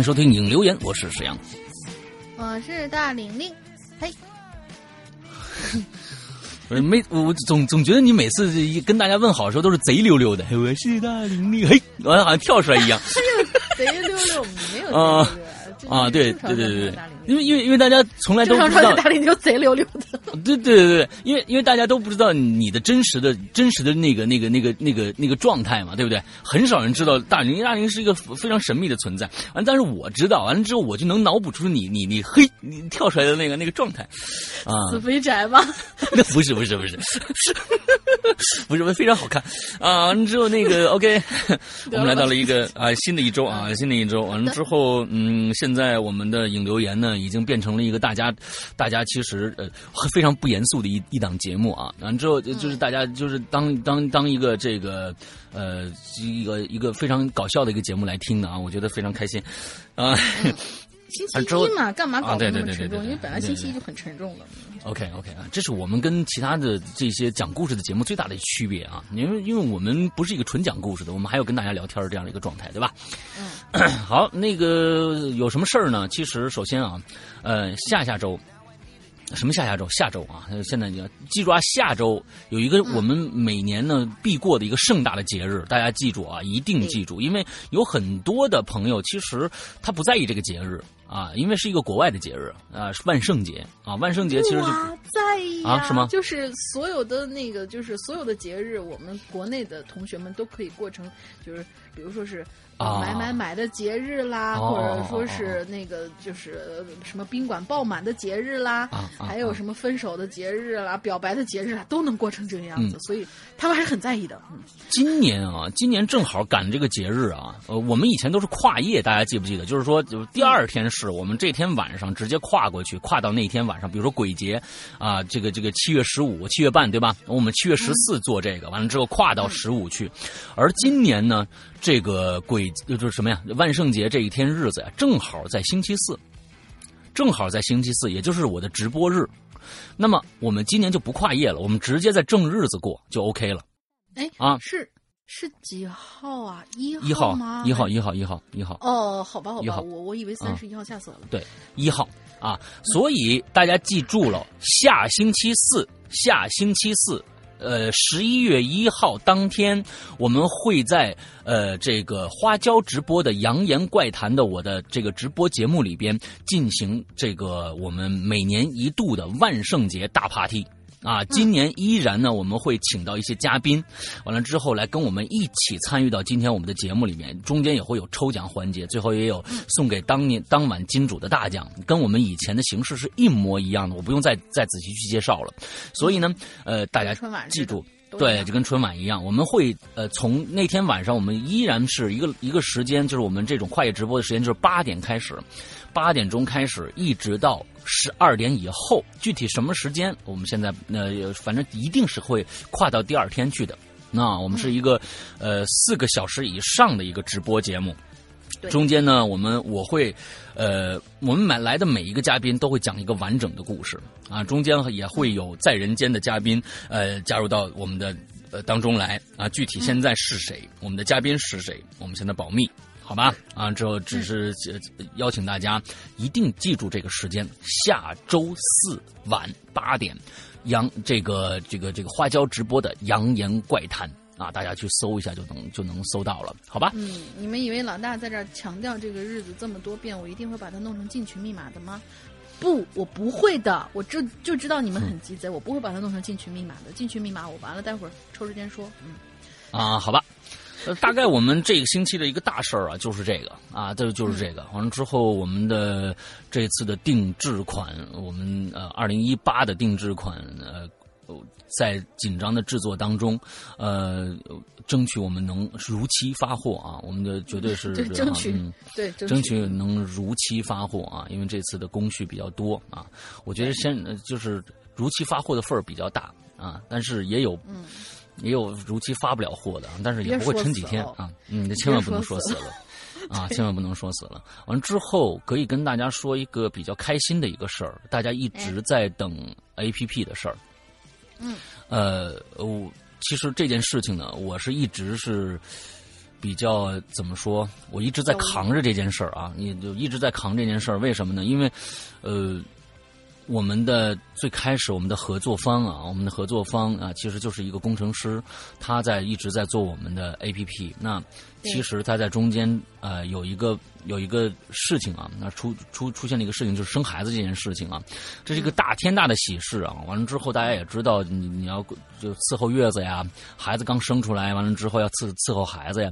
迎收听影留言，我是沈阳。我是大玲玲，嘿，我 没，我总总觉得你每次跟大家问好的时候都是贼溜溜的。我是大玲玲，嘿，我好像跳出来一样。贼溜溜，没有啊啊，对对对对对，因为因为因为大家从来都不知道大林就贼溜溜的。对对对对，因为因为大家都不知道你的真实的真实的那个那个那个那个那个状态嘛，对不对？很少人知道大林大林是一个非常神秘的存在。完，但是我知道，完了之后我就能脑补出你你你嘿你跳出来的那个那个状态啊。死肥宅吗？那不是不是不是，不是 非常好看啊！完了之后那个 OK，我们来到了一个啊新的一周啊新的一周。完了之后，嗯，现在我们的影留言呢已经变成了一个大家大家其实呃非常不严肃的一一档节目啊。完之后就是大家就是当当当一个这个呃一个一个非常搞笑的一个节目来听的啊，我觉得非常开心啊。星期一嘛，干嘛搞那么沉重？因为本来星期一就很沉重了。OK OK 啊，这是我们跟其他的这些讲故事的节目最大的区别啊，因为因为我们不是一个纯讲故事的，我们还有跟大家聊天这样的一个状态，对吧？嗯。好，那个有什么事儿呢？其实首先啊，呃，下下周。什么下下周？下周啊！现在你要记住啊，下周有一个我们每年呢必过的一个盛大的节日，大家记住啊，一定记住，因为有很多的朋友其实他不在意这个节日啊，因为是一个国外的节日啊，是万圣节啊，万圣节其实就在意啊，是吗？就是所有的那个，就是所有的节日，我们国内的同学们都可以过成，就是比如说是。买买买的节日啦，或者说是那个就是什么宾馆爆满的节日啦，还有什么分手的节日啦、表白的节日啦，都能过成这个样子，所以他们还是很在意的。今年啊，今年正好赶这个节日啊，呃，我们以前都是跨夜，大家记不记得？就是说，就第二天是我们这天晚上直接跨过去，跨到那天晚上，比如说鬼节啊，这个这个七月十五、七月半，对吧？我们七月十四做这个，完了之后跨到十五去，而今年呢？这个鬼就是什么呀？万圣节这一天日子呀，正好在星期四，正好在星期四，也就是我的直播日。那么我们今年就不跨夜了，我们直接在正日子过就 OK 了。哎啊，是是几号啊？一一号吗？一号一号一号一号。哦，好吧好吧，我我以为三十一号，吓死我了。对，一号啊，所以大家记住了，下星期四，下星期四。呃，十一月一号当天，我们会在呃这个花椒直播的《扬言怪谈》的我的这个直播节目里边进行这个我们每年一度的万圣节大 party。啊，今年依然呢，我们会请到一些嘉宾，完了之后来跟我们一起参与到今天我们的节目里面，中间也会有抽奖环节，最后也有送给当年当晚金主的大奖，跟我们以前的形式是一模一样的，我不用再再仔细去介绍了。所以呢，呃，大家记住，对，就跟春晚一样，我们会呃从那天晚上，我们依然是一个一个时间，就是我们这种跨夜直播的时间，就是八点开始，八点钟开始，一直到十二点以后，具体什么时间，我们现在呃反正一定是会跨到第二天去的。那我们是一个呃四个小时以上的一个直播节目。中间呢，我们我会，呃，我们买来的每一个嘉宾都会讲一个完整的故事。啊，中间也会有在人间的嘉宾呃加入到我们的呃当中来。啊，具体现在是谁，我们的嘉宾是谁，我们现在保密，好吧？啊，之后只是邀请大家一定记住这个时间，下周四晚八点，杨这个这个这个花椒直播的《扬言怪谈》。啊，大家去搜一下就能就能搜到了，好吧？嗯，你们以为老大在这儿强调这个日子这么多遍，我一定会把它弄成进群密码的吗？不，我不会的。我这就知道你们很鸡贼，我不会把它弄成进群密码的。进群密码我完了，待会儿抽时间说。嗯，啊，好吧。呃，大概我们这个星期的一个大事儿啊，就是这个啊，这就是这个。完了之后，我们的这次的定制款，我们呃，二零一八的定制款，呃。在紧张的制作当中，呃，争取我们能如期发货啊！我们的绝对是 争取，对，争取能如期发货啊！因为这次的工序比较多啊，我觉得先就是如期发货的份儿比较大啊，但是也有，也有如期发不了货的，但是也不会撑几天啊！嗯，你千万不能说死了啊，千万不能说死了。完了之后，可以跟大家说一个比较开心的一个事儿，大家一直在等 A P P 的事儿。嗯，呃，我其实这件事情呢，我是一直是比较怎么说，我一直在扛着这件事儿啊，你就一直在扛这件事儿，为什么呢？因为，呃。我们的最开始，我们的合作方啊，我们的合作方啊，其实就是一个工程师，他在一直在做我们的 A P P。那其实他在中间呃有一个有一个事情啊，那出出出现了一个事情，就是生孩子这件事情啊，这是一个大天大的喜事啊。完了之后，大家也知道，你你要就伺候月子呀，孩子刚生出来，完了之后要伺伺候孩子呀，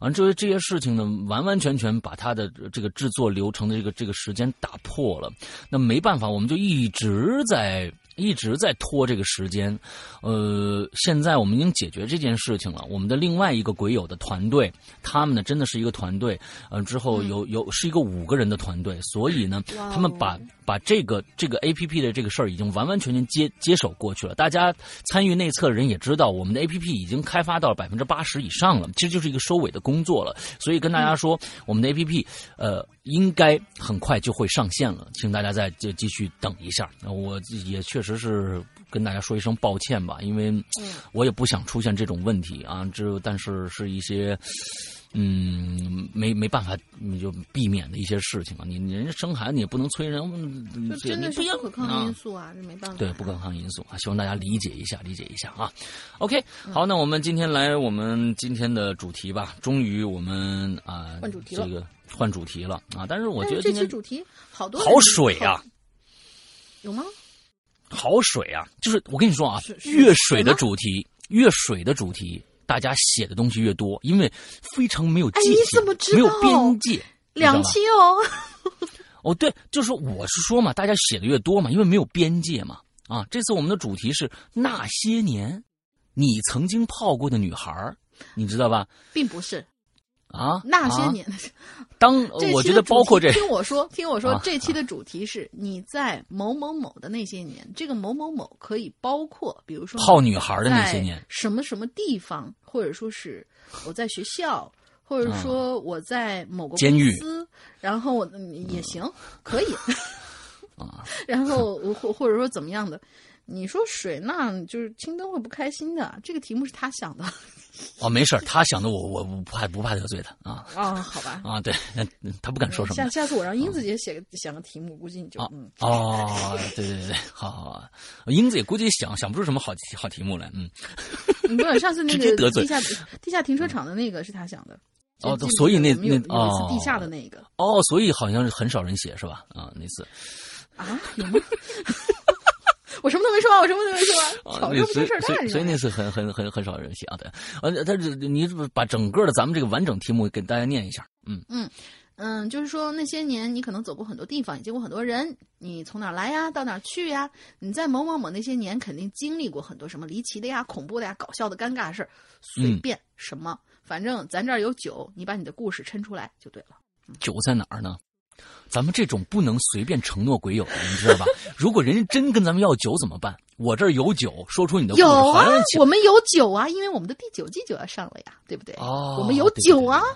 完了这些这些事情呢，完完全全把他的这个制作流程的这个这个时间打破了。那没办法，我们就。一直在一直在拖这个时间，呃，现在我们已经解决这件事情了。我们的另外一个鬼友的团队，他们呢真的是一个团队，呃，之后有有是一个五个人的团队，所以呢，他们把。把这个这个 A P P 的这个事儿已经完完全全接接手过去了。大家参与内测的人也知道，我们的 A P P 已经开发到百分之八十以上了，其实就是一个收尾的工作了。所以跟大家说，我们的 A P P 呃应该很快就会上线了，请大家再就继续等一下。我也确实是跟大家说一声抱歉吧，因为我也不想出现这种问题啊。这但是是一些。嗯，没没办法，你就避免的一些事情啊。你你人家生孩子，你也不能催人，这真的是不可抗因素啊，这没办法。对，不可抗因素啊，希望大家理解一下，理解一下啊。OK，好，那我们今天来我们今天的主题吧。终于我们啊，换主题了，这个换主题了啊。但是我觉得这期主题好多好水啊，有吗？好水啊，就是我跟你说啊，越水的主题，越水的主题。大家写的东西越多，因为非常没有界限，没有边界，两期哦。哦，对，就是我是说嘛，大家写的越多嘛，因为没有边界嘛。啊，这次我们的主题是那些年你曾经泡过的女孩你知道吧？并不是。啊，那些年，当 我觉得包括这，听我说，听我说，这期的主题是你在某某某的那些年，这个某某某可以包括，比如说泡女孩的那些年，什么什么地方，或者说是我在学校，或者说我在某个监狱，然后我也行，可以，啊，然后或或者说怎么样的，你说水，那就是青灯会不开心的，这个题目是他想的。哦，没事他想的我，我不怕不怕得罪他啊。啊，好吧。啊，对，他不敢说什么。下下次我让英子姐写个想个题目，估计你就嗯。哦，对对对对，好好好。英子也估计想想不出什么好好题目来，嗯。不是上次那个地下地下停车场的那个是他想的。哦，所以那那哦，地下的那个。哦，所以好像是很少人写是吧？啊，那次。啊？有吗？我什么都没说，我什么都没说。啊，那所以所以所以那次很很很很少人写啊，对。呃，他这你把整个的咱们这个完整题目给大家念一下。嗯嗯嗯，就是说那些年你可能走过很多地方，也见过很多人，你从哪儿来呀，到哪儿去呀？你在某某某那些年肯定经历过很多什么离奇的呀、恐怖的呀、搞笑的、尴尬的事儿，随便什么，反正咱这儿有酒，你把你的故事抻出来就对了。酒在哪儿呢？咱们这种不能随便承诺鬼友的，你知道吧？如果人家真跟咱们要酒怎么办？我这儿有酒，说出你的故事，有啊，我们有酒啊，因为我们的第九季就要上了呀，对不对？哦我们有酒啊，对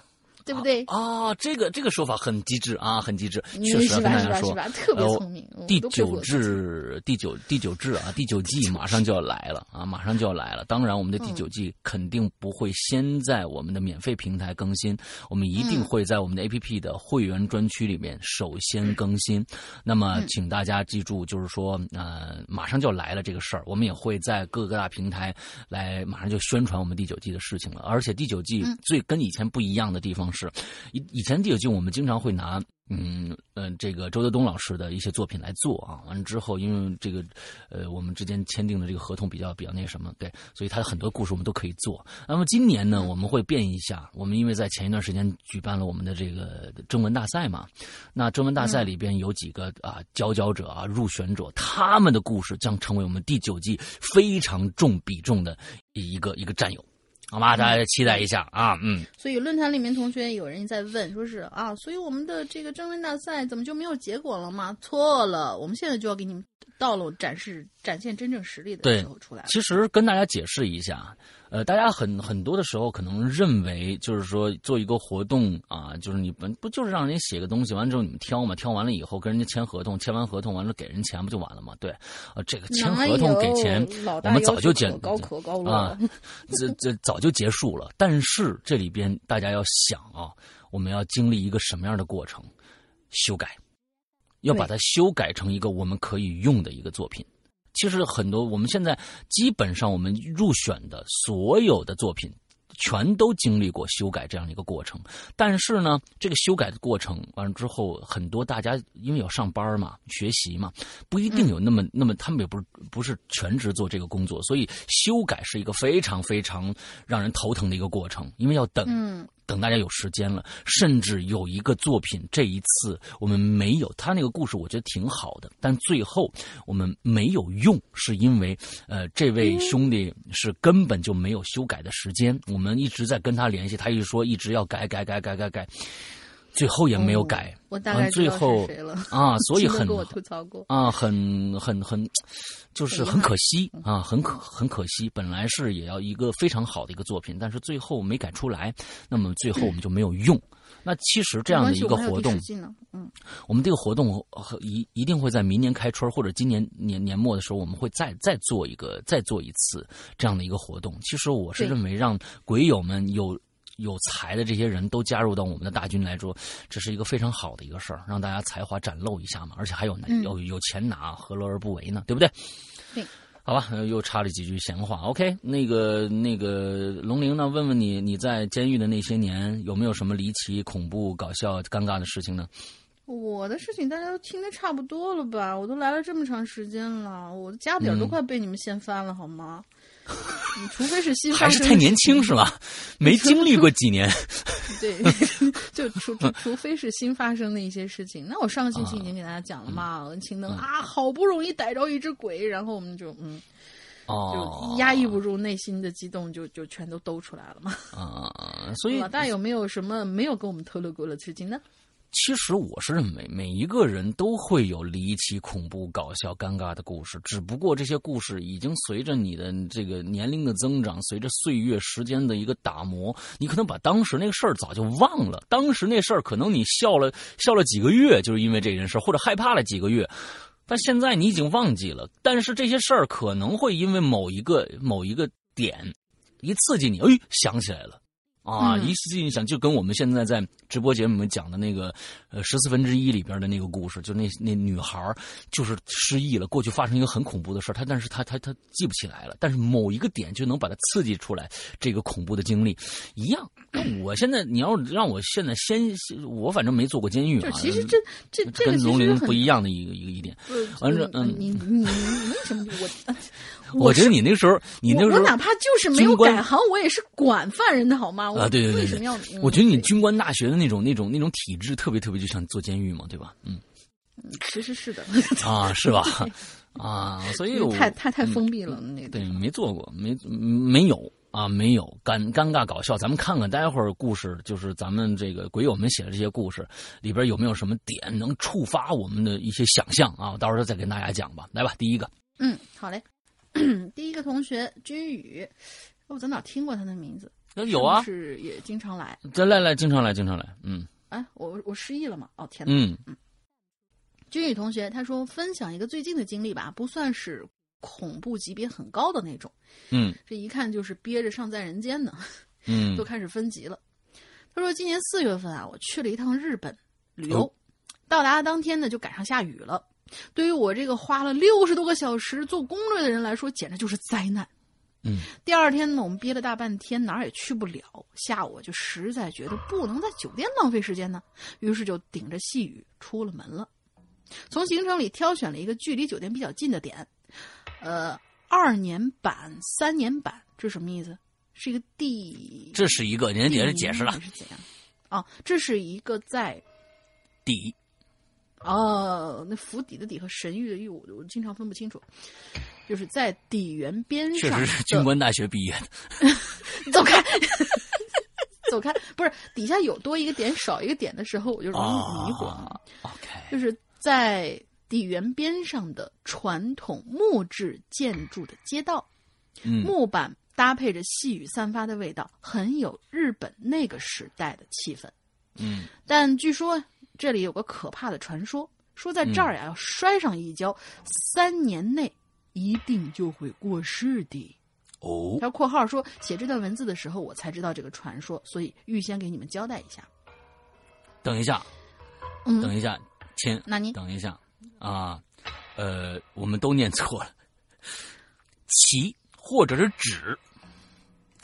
不对？啊，这个这个说法很机智啊，很机智，确实？跟大家说？特别呃聪明。我第九我自己制，第九第九制啊，第九季马上就要来了啊，马上就要来了。当然，我们的第嗯九季肯定不会先在我们的免费平台更新，我们一定嗯会在我们的 APP 的会员专区里面首先更新。那么，嗯请大家记住，就是说，呃，马上就要来了这个事儿，我们也会在各个大平台来马上就宣传我们第九季的事情了。而且第九季嗯最跟以前不一样的地方是，以以前第九季我们经常会拿。嗯呃，这个周德东老师的一些作品来做啊，完了之后，因为这个呃，我们之间签订的这个合同比较比较那什么，对，所以他的很多故事我们都可以做。那么今年呢，我们会变一下，我们因为在前一段时间举办了我们的这个征文大赛嘛，那征文大赛里边有几个啊佼佼者啊入选者，他们的故事将成为我们第九季非常重比重的一个一个战友，好吗？大家期待一下啊，嗯。所以论坛里面同学有人在问，说是啊，所以我们的这个征文大赛怎么就没有结果了吗？错了，我们现在就要给你们到了展示展现真正实力的时候出来了。其实跟大家解释一下，呃，大家很很多的时候可能认为，就是说做一个活动啊，就是你们不就是让人写个东西，完之后你们挑嘛，挑完了以后跟人家签合同，签完合同完了给人钱不就完了吗？对，呃，这个签合同给钱，我们早就结高可高了啊，这这早就结束了。但是这里边大家要想啊，我们要经历一个什么样的过程？修改，要把它修改成一个我们可以用的一个作品。其实很多我们现在基本上我们入选的所有的作品。全都经历过修改这样的一个过程，但是呢，这个修改的过程完了之后，很多大家因为要上班嘛、学习嘛，不一定有那么、那么，他们也不是不是全职做这个工作，所以修改是一个非常非常让人头疼的一个过程，因为要等。等大家有时间了，甚至有一个作品，这一次我们没有他那个故事，我觉得挺好的，但最后我们没有用，是因为呃，这位兄弟是根本就没有修改的时间，我们一直在跟他联系，他一直说一直要改改改改改改，最后也没有改，哦我最后啊，所以很跟我吐槽过。啊，很很很，就是很可惜啊，很可很可惜。本来是也要一个非常好的一个作品，但是最后没改出来，那么最后我们就没有用。那其实这样的一个活动我们这个活动呃一一定会在明年开春或者今年年年末的时候，我们会再再做一个再做一次这样的一个活动。其实我是认为让鬼友们有。有才的这些人都加入到我们的大军来说，这是一个非常好的一个事儿，让大家才华展露一下嘛，而且还有嗯有有钱拿，何乐而不为呢？对不对？对。好吧，呃又插了几句闲话。OK，那个那个龙玲呢？问问你，你在监狱的那些年，有没有什么离奇、恐怖、搞笑、尴尬的事情呢？我的事情大家都听得差不多了吧？我都来了这么长时间了，我的家底儿都嗯快被你们掀翻了，好吗？你 除非是新发还是太年轻是吧？没经历过几年。对，就除除除非是新发生的一些事情。那我上个星期已经给大家讲了嘛，文青灯嗯啊，好不容易逮着一只鬼，然后我们就嗯，哦就，压抑不住内心的激动，就就全都兜出来了嘛。啊、所以老大有没有什么没有跟我们透露过的事情呢？其实我是认为，每一个人都会有离奇、恐怖、搞笑、尴尬的故事，只不过这些故事已经随着你的这个年龄的增长，随着岁月时间的一个打磨，你可能把当时那个事儿早就忘了。当时那事儿可能你笑了笑了几个月，就是因为这件事，或者害怕了几个月。但现在你已经忘记了，但是这些事儿可能会因为某一个某一个点一刺激你，哎，想起来了。啊，嗯一刺激你想，就跟我们现在在直播节目里面讲的那个，呃，十四分之一里边的那个故事，就那那女孩儿就是失忆了，过去发生一个很恐怖的事儿，她但是她她她记不起来了，但是某一个点就能把她刺激出来这个恐怖的经历，一样。那我现在你要让我现在先，我反正没做过监狱啊，其实这这这个跟龙陵不一样的一个一个一点。呃完了嗯你你你为什么我？我觉得你那时候，你那时候我我哪怕就是没有改行，我也是管犯人的好吗？啊，对对对，为什么要？我觉得你军官大学的那种那种那种体制特别特别，就像坐监狱嘛，对吧？嗯，其实是的啊，是吧？啊，所以太太太封闭了，那对没做过，没没有啊，没有尴尴尬搞笑。咱们看看待会儿故事，就是咱们这个鬼友们写的这些故事里边有没有什么点能触发我们的一些想象啊？到时候再跟大家讲吧。来吧，第一个，嗯，好嘞，第一个同学君宇，我在哪听过他的名字？有啊，是也经常来，来来来，经常来，经常来，嗯。哎，我我失忆了嘛？哦天哪，嗯嗯。君宇同学，他说分享一个最近的经历吧，不算是恐怖级别很高的那种，嗯，这一看就是憋着尚在人间呢，嗯，都开始分级了。他说今年四月份啊，我去了一趟日本旅游，到达当天呢就赶上下雨了，对于我这个花了六十多个小时做攻略的人来说，简直就是灾难。嗯，第二天呢，我们憋了大半天，哪儿也去不了，下午就实在觉得不能在酒店浪费时间呢，于是就顶着细雨出了门了。从行程里挑选了一个距离酒店比较近的点，呃，二年版、三年版，这什么意思？是一个第？这是一个，人家解释解释了是怎样？哦，这是一个在底。哦，那府邸的邸和神域的域，我我经常分不清楚。就是在底园边上。确实是军官大学毕业的。走开，走开！不是底下有多一个点少一个点的时候，我就容易迷惑。OK。就是在底园边上的传统木质建筑的街道，木板搭配着细雨散发的味道，很有日本那个时代的气氛。嗯，但据说这里有个可怕的传说，说在这儿呀要摔上一跤，三年内一定就会过世的。哦，他括号说写这段文字的时候，我才知道这个传说，所以预先给你们交代一下。等一下，嗯，等一下。亲，那你等一下。啊，呃，我们都念错了，旗或者是纸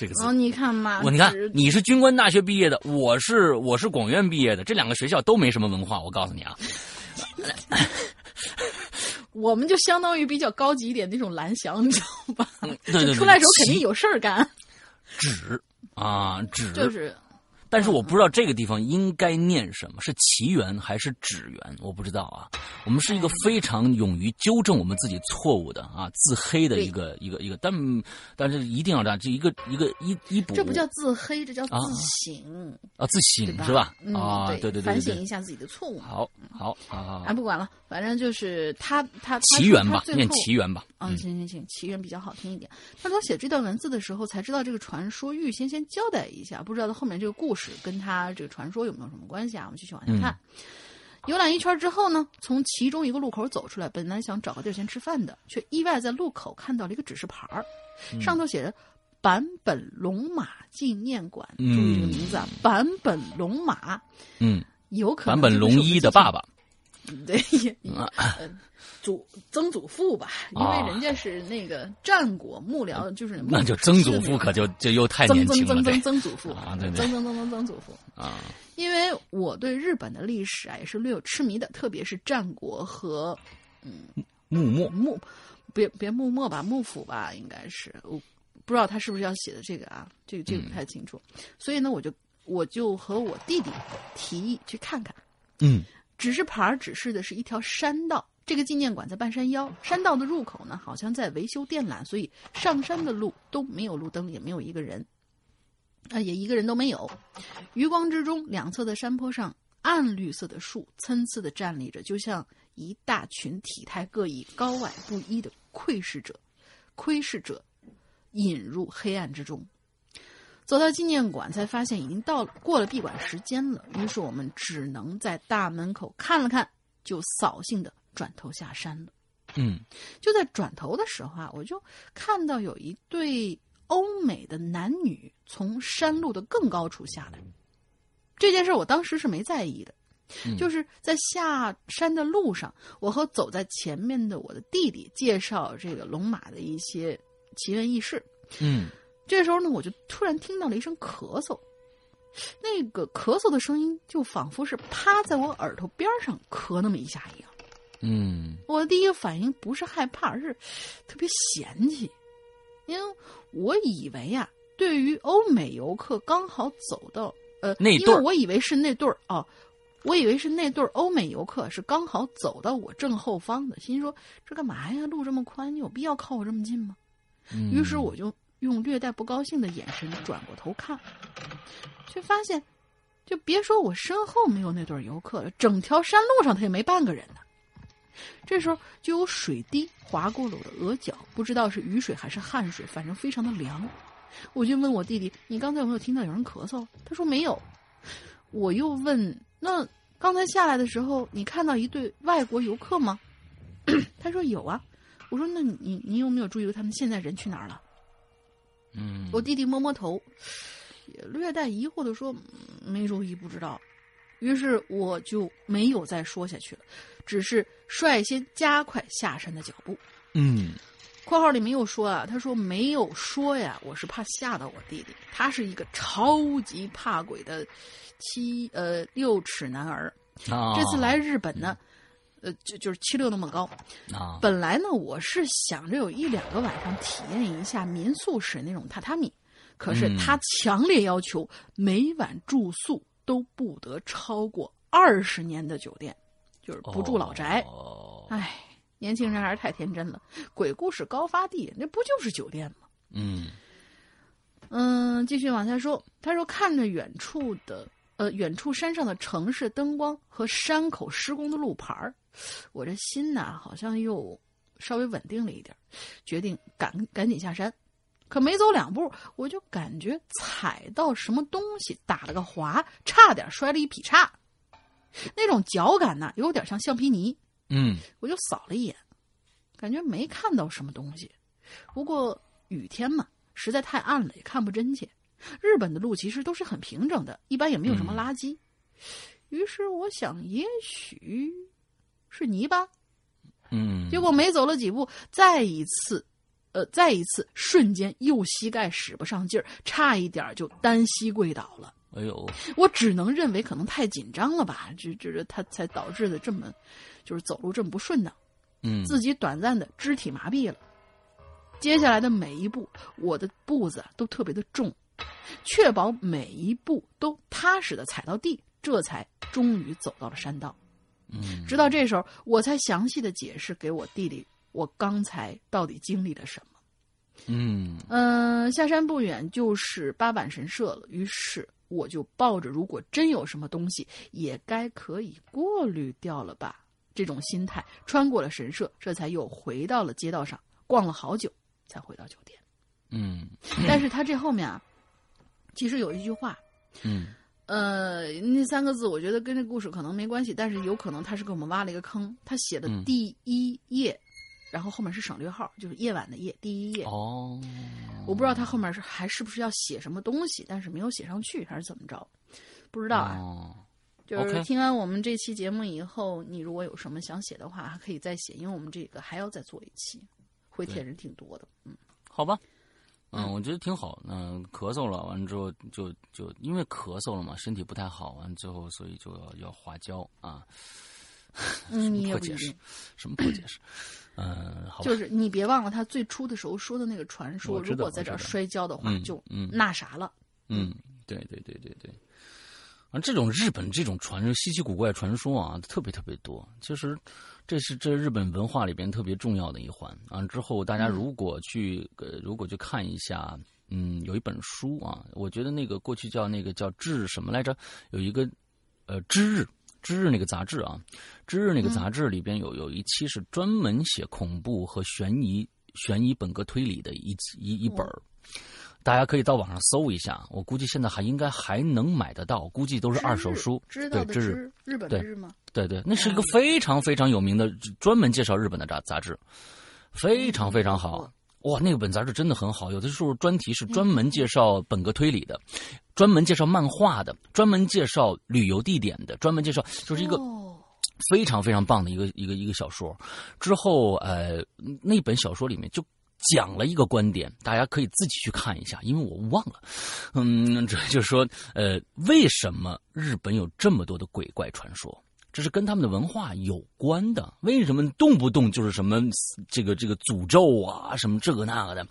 这个字。哦，你看嘛，我你看你是军官大学毕业的，我是我是广院毕业的，这两个学校都没什么文化。我告诉你啊，我们就相当于比较高级一点那种蓝翔，你知道吧？对对对，出来时候肯定有事儿干。纸啊，纸就是。但是我不知道这个地方应该念什么，是奇缘还是纸缘？我不知道啊。我们是一个非常勇于纠正我们自己错误的啊，自黑的一个一个一个，但但是一定要这样，这一个一个一一补。这不叫自黑，这叫自省啊，自省是吧？啊，对对对，反省一下自己的错误。好，好，好，好，哎，不管了，反正就是他他奇缘吧，念奇缘吧。嗯，行行行，奇缘比较好听一点。他说写这段文字的时候才知道这个传说，预先先交代一下，不知道他后面这个故事。跟他这个传说有没有什么关系啊？我们继续往下看。游览一圈之后呢，从其中一个路口走出来，本来想找个地儿先吃饭的，却意外在路口看到了一个指示牌儿，上头写着“坂本龙马纪念馆”。注意这个名字啊，坂本龙马。嗯，有可能坂本龙一的爸爸。对，祖曾祖父吧，因为人家是那个战国幕僚，就是那就曾祖父可就就又太年轻了。曾曾曾曾祖父啊，对对，曾曾曾曾曾祖父啊。因为我对日本的历史啊也是略有痴迷的，特别是战国和嗯幕末幕，别别幕末吧，幕府吧，应该是我不知道他是不是要写的这个啊，这个这个不太清楚。所以呢，我就我就和我弟弟提议去看看，嗯。指示牌指示的是一条山道，这个纪念馆在半山腰，山道的入口呢好像在维修电缆，所以上山的路都没有路灯，也没有一个人，啊，也一个人都没有。余光之中，两侧的山坡上，暗绿色的树参差的站立着，就像一大群体态各异、高矮不一的窥视者，窥视者引入黑暗之中。走到纪念馆，才发现已经到了过了闭馆时间了。于是我们只能在大门口看了看，就扫兴的转头下山了。嗯，就在转头的时候啊，我就看到有一对欧美的男女从山路的更高处下来。这件事我当时是没在意的，就是在下山的路上，我和走在前面的我的弟弟介绍这个龙马的一些奇闻异事。嗯。这时候呢，我就突然听到了一声咳嗽，那个咳嗽的声音就仿佛是趴在我耳朵边上咳那么一下一样。嗯，我的第一个反应不是害怕，而是特别嫌弃，因为我以为呀，对于欧美游客刚好走到呃，那因为我以为是那对儿哦，我以为是那对儿欧美游客是刚好走到我正后方的，心说这干嘛呀？路这么宽，你有必要靠我这么近吗？嗯于是我就用略带不高兴的眼神转过头看，却发现，就别说我身后没有那对游客了，整条山路上他也没半个人呢。这时候就有水滴划过了我的额角，不知道是雨水还是汗水，反正非常的凉。我就问我弟弟：“你刚才有没有听到有人咳嗽？”他说没有。我又问：“那刚才下来的时候，你看到一对外国游客吗？” 他说有啊。我说：“那你你有没有注意到他们现在人去哪儿了？”嗯，我弟弟摸摸头，也略带疑惑的说：“嗯没注意，不知道。”于是我就没有再说下去了，只是率先加快下山的脚步。嗯括号里没有说啊，他说没有说呀，我是怕吓到我弟弟，他是一个超级怕鬼的七呃六尺男儿。啊，这次来日本呢，呃，就就是七六那么高。啊，本来呢，我是想着有一两个晚上体验一下民宿式那种榻榻米，可是嗯他强烈要求每晚住宿都不得超过二十年的酒店，就是不住老宅。哦，唉，年轻人还是太天真了，鬼故事高发地那不就是酒店吗？嗯嗯，继续往下说。他说看着远处的呃远处山上的城市灯光和山口施工的路牌儿，我这心呐好像又稍微稳定了一点，决定赶赶紧下山。可没走两步，我就感觉踩到什么东西，打了个滑，差点摔了一劈叉。那种脚感呢，有点像橡皮泥。嗯我就扫了一眼，感觉没看到什么东西。不过雨天嘛，实在太暗了，也看不真切。日本的路其实都是很平整的，一般也没有什么垃圾。于是我想，也许是泥巴。嗯，结果没走了几步，再一次，呃，再一次，瞬间右膝盖使不上劲儿，差一点就单膝跪倒了。哎呦，我只能认为可能太紧张了吧，这这这他才导致的这么，就是走路这么不顺当。嗯自己短暂的肢体麻痹了。接下来的每一步，我的步子都特别的重，确保每一步都踏实的踩到地，这才终于走到了山道。嗯，直到这时候，我才详细的解释给我弟弟，我刚才到底经历了什么。嗯嗯、下山不远就是八坂神社了，于是我就抱着如果真有什么东西，也该可以过滤掉了吧这种心态，穿过了神社，这才又回到了街道上，逛了好久，才回到酒店。嗯但是他这后面啊，其实有一句话，嗯呃，那三个字我觉得跟这故事可能没关系，但是有可能他是给我们挖了一个坑。他写的嗯第一页，然后后面是省略号，就是夜晚的夜，第一页。哦，我不知道他后面是还是不是要写什么东西，但是没有写上去，还是怎么着？不知道啊。哦，就是听完我们这期节目以后，你如果有什么想写的话，还可以再写，因为我们这个还要再做一期，回帖人挺多的。嗯，好吧。嗯，我觉得挺好。嗯、咳嗽了，完了之后就就因为咳嗽了嘛，身体不太好，完了之后所以就要要花椒啊。嗯，你也不解释。什么破解释？嗯，好。就是你别忘了他最初的时候说的那个传说，如果在这摔跤的话，嗯就嗯那啥了。嗯，对对对对对。啊，这种日本这种传说稀奇古怪传说啊，特别特别多。其实，这是这日本文化里边特别重要的一环啊。之后大家如果去呃，如果去看一下，嗯，有一本书啊，我觉得那个过去叫那个叫志什么来着，有一个呃知日知日那个杂志啊，知日那个杂志里边有有一期是专门写恐怖和悬疑悬疑本格推理的一一一本儿。大家可以到网上搜一下，我估计现在还应该还能买得到，估计都是二手书。知道知日本对的日吗？对对，那是一个非常非常有名的，专门介绍日本的杂杂志，非常非常好。哇，那个本杂志真的很好，有的时候专题是专门介绍本格推理的，专门介绍漫画的，专门介绍旅游地点的，专门介绍就是一个哦非常非常棒的一个一个一个小说。之后，呃，那本小说里面就讲了一个观点，大家可以自己去看一下，因为我忘了。嗯，这就是说，呃，为什么日本有这么多的鬼怪传说？这是跟他们的文化有关的。为什么动不动就是什么这个这个诅咒啊，什么这个那个的，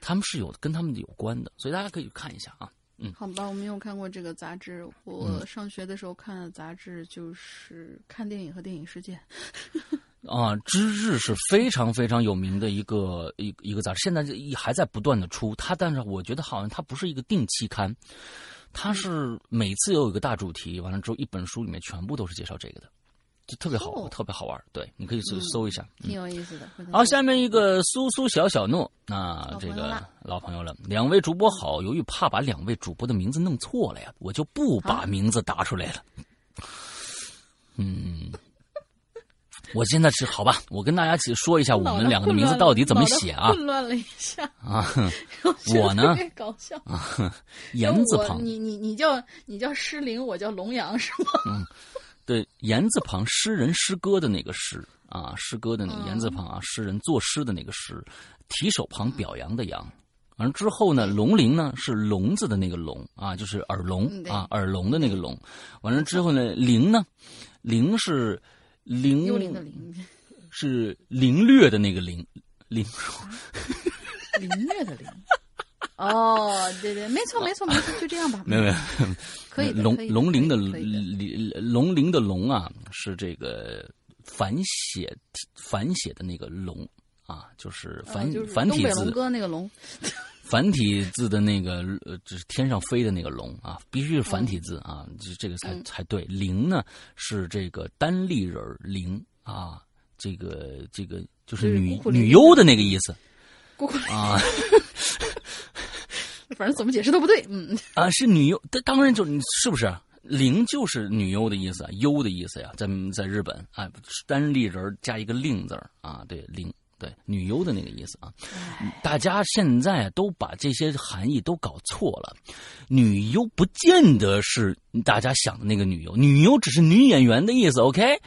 他们是有跟他们有关的，所以大家可以看一下啊。嗯，好吧，我没有看过这个杂志。我上学的时候看的杂志就是《看电影和电影世界》。啊，知日是非常非常有名的一个一一个杂志，现在还在不断的出。它，但是我觉得好像它不是一个定期刊，它是每次有一个大主题，完了之后一本书里面全部都是介绍这个的。就特别好，特别好玩。对，你可以搜搜一下，挺有意思的。好，下面一个苏苏小小诺，那这个老朋友了。两位主播好，由于怕把两位主播的名字弄错了呀，我就不把名字打出来了。嗯，我现在是好吧，我跟大家去说一下我们两个的名字到底怎么写啊？混乱了一下啊，我呢？搞笑啊，言字旁。你你你叫你叫诗灵，我叫龙阳是吗？嗯。对，言字旁，诗人诗歌的那个诗啊，诗歌的那个言字旁啊，诗人作诗的那个诗，提手旁表扬的扬，完了之后呢，龙鳞呢是聋子的那个聋啊，就是耳聋啊，耳聋的那个聋，完了之后呢，灵呢，灵是灵，是凌虐的那个凌，凌，凌虐的凌。哦，对对，没错没错没错，就这样吧。没有没有，可以龙龙鳞的龙龙鳞的龙啊，是这个繁写繁写的那个龙啊，就是繁繁体字。龙哥那个龙，繁体字的那个呃，就是天上飞的那个龙啊，必须是繁体字啊，这这个才才对。灵呢是这个单立人灵啊，这个这个就是女女优的那个意思。啊。反正怎么解释都不对，嗯啊，是女优，当然就是不是灵就是女优的意思，优的意思呀，在在日本啊，单立人加一个令字啊，对灵对女优的那个意思啊，大家现在都把这些含义都搞错了，女优不见得是大家想的那个女优，女优只是女演员的意思，OK，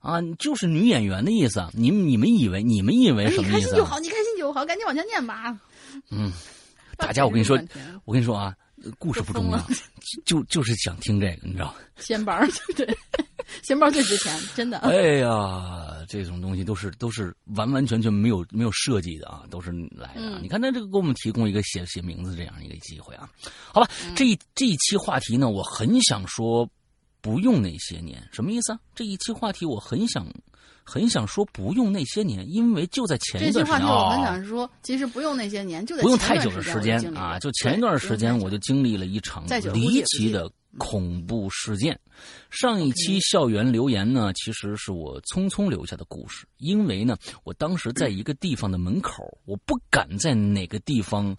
啊，就是女演员的意思，你们你们以为你们以为什么意思？你开心就好，你开心就好，赶紧往下念吧，嗯。大家，我跟你说，我跟你说啊，故事不重要，就 就是想听这个，你知道吗？闲包对，钱包最值钱，真的。哎呀，这种东西都是都是完完全全没有没有设计的啊，都是来的。你看，他这个给我们提供一个写写名字这样一个机会啊。好吧，这一这一期话题呢，我很想说，不用那些年，什么意思啊？这一期话题我很想。很想说不用那些年，因为就在前一段时间。这句话我很想说，其实不用那些年，就在不用太久的时间啊，就前一段时间我就经历了一场离奇的恐怖事件。上一期校园留言呢，其实是我匆匆留下的故事，因为呢，我当时在一个地方的门口，我不敢在哪个地方，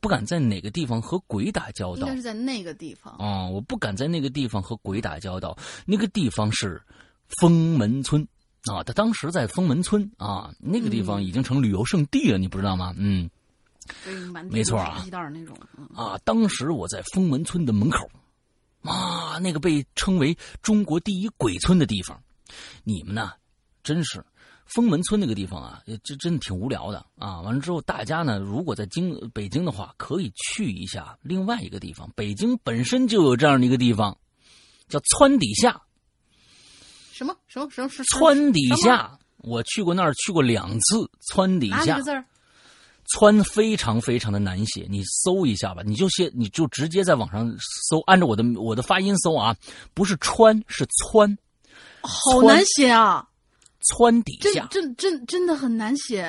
不敢在哪个地方和鬼打交道。应该是在那个地方啊，我不敢在那个地方和鬼打交道。那个地方是封门村。啊，他当时在封门村啊，那个地方已经成旅游胜地了，你不知道吗？嗯，没错啊，那种啊。当时我在封门村的门口，啊，那个被称为中国第一鬼村的地方，你们呢，真是封门村那个地方啊，这真的挺无聊的啊。完了之后，大家呢，如果在京北京的话，可以去一下另外一个地方。北京本身就有这样的一个地方，叫川底下。什么什么什么是川底下？我去过那儿，去过两次。川底下，个字儿？川非常非常的难写，你搜一下吧。你就写，你就直接在网上搜，按照我的我的发音搜啊，不是川是川，好难写啊！川底下，真真真的很难写。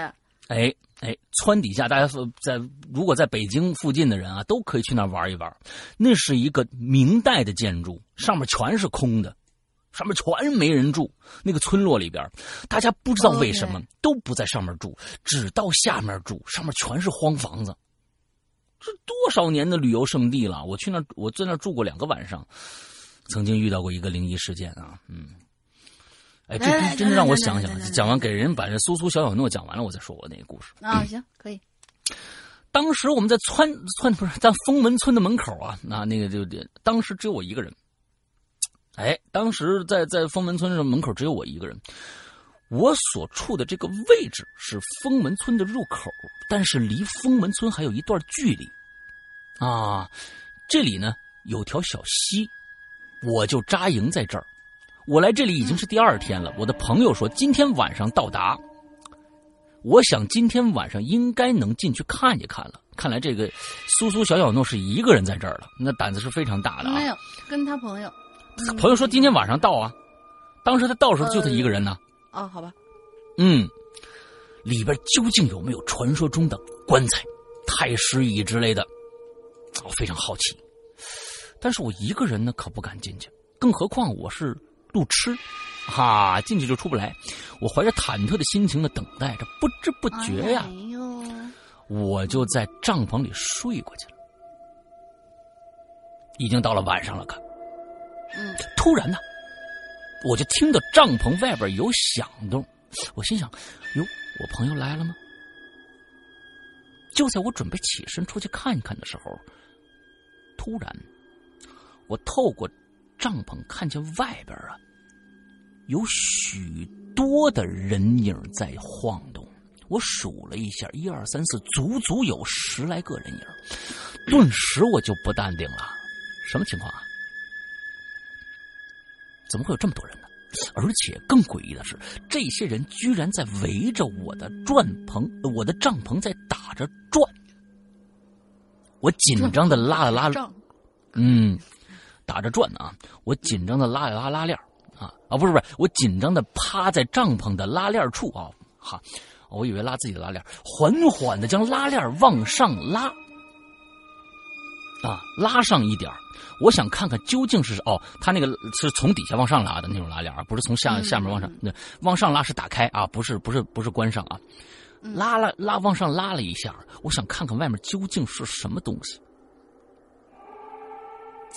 哎哎，川底下，大家在如果在北京附近的人啊，都可以去那儿玩一玩。那是一个明代的建筑，上面全是空的。上面全没人住，那个村落里边，大家不知道为什么都不在上面住，只到下面住，上面全是荒房子。这多少年的旅游胜地了，我去那，我在那住过两个晚上，曾经遇到过一个灵异事件啊，嗯，哎，这真的让我想想，讲完给人把这苏苏小小诺讲完了，我再说我那个故事啊，行，可以。当时我们在村村不是在封门村的门口啊，那那个就当时只有我一个人。哎，当时在在封门村的门口只有我一个人，我所处的这个位置是封门村的入口，但是离封门村还有一段距离，啊，这里呢有条小溪，我就扎营在这儿。我来这里已经是第二天了。我的朋友说今天晚上到达，我想今天晚上应该能进去看一看了。看来这个苏苏小小诺是一个人在这儿了，那胆子是非常大的啊。没有跟他朋友，朋友说今天晚上到啊，当时他到时候就他一个人呢。哦，好吧。嗯，里边究竟有没有传说中的棺材、太师椅之类的？我非常好奇。但是我一个人呢，可不敢进去，更何况我是路痴，哈，进去就出不来。我怀着忐忑的心情的，等待着，不知不觉呀，我就在帐篷里睡过去了。已经到了晚上了，可，突然呢，我就听到帐篷外边有响动，我心想，哟，我朋友来了吗？就在我准备起身出去看一看的时候，突然。我透过帐篷看见外边啊，有许多的人影在晃动。我数了一下，一二三四，足足有十来个人影。顿时我就不淡定了，什么情况啊？怎么会有这么多人呢？而且更诡异的是，这些人居然在围着我的转棚、我的帐篷在打着转。我紧张的拉了拉，嗯。打着转呢啊！我紧张的拉了拉拉链啊啊！不是不是，我紧张的趴在帐篷的拉链处啊！哈，我以为拉自己的拉链，缓缓的将拉链往上拉啊，拉上一点我想看看究竟是哦，他那个是从底下往上拉的那种拉链，不是从下下面往上，那往上拉是打开啊，不是不是不是关上啊，拉了拉往上拉了一下，我想看看外面究竟是什么东西。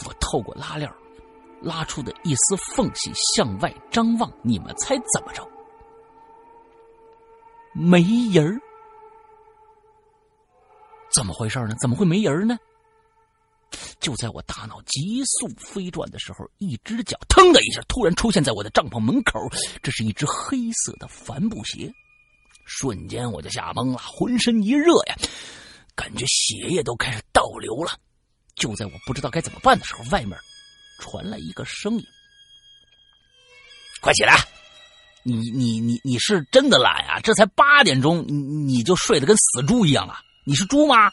我透过拉链拉出的一丝缝隙向外张望，你们猜怎么着？没人儿？怎么回事呢？怎么会没人呢？就在我大脑急速飞转的时候，一只脚腾的一下突然出现在我的帐篷门口，这是一只黑色的帆布鞋，瞬间我就吓懵了，浑身一热呀，感觉血液都开始倒流了。就在我不知道该怎么办的时候，外面传来一个声音：“快起来！你你你你是真的懒呀？这才八点钟，你你就睡得跟死猪一样啊？你是猪吗？”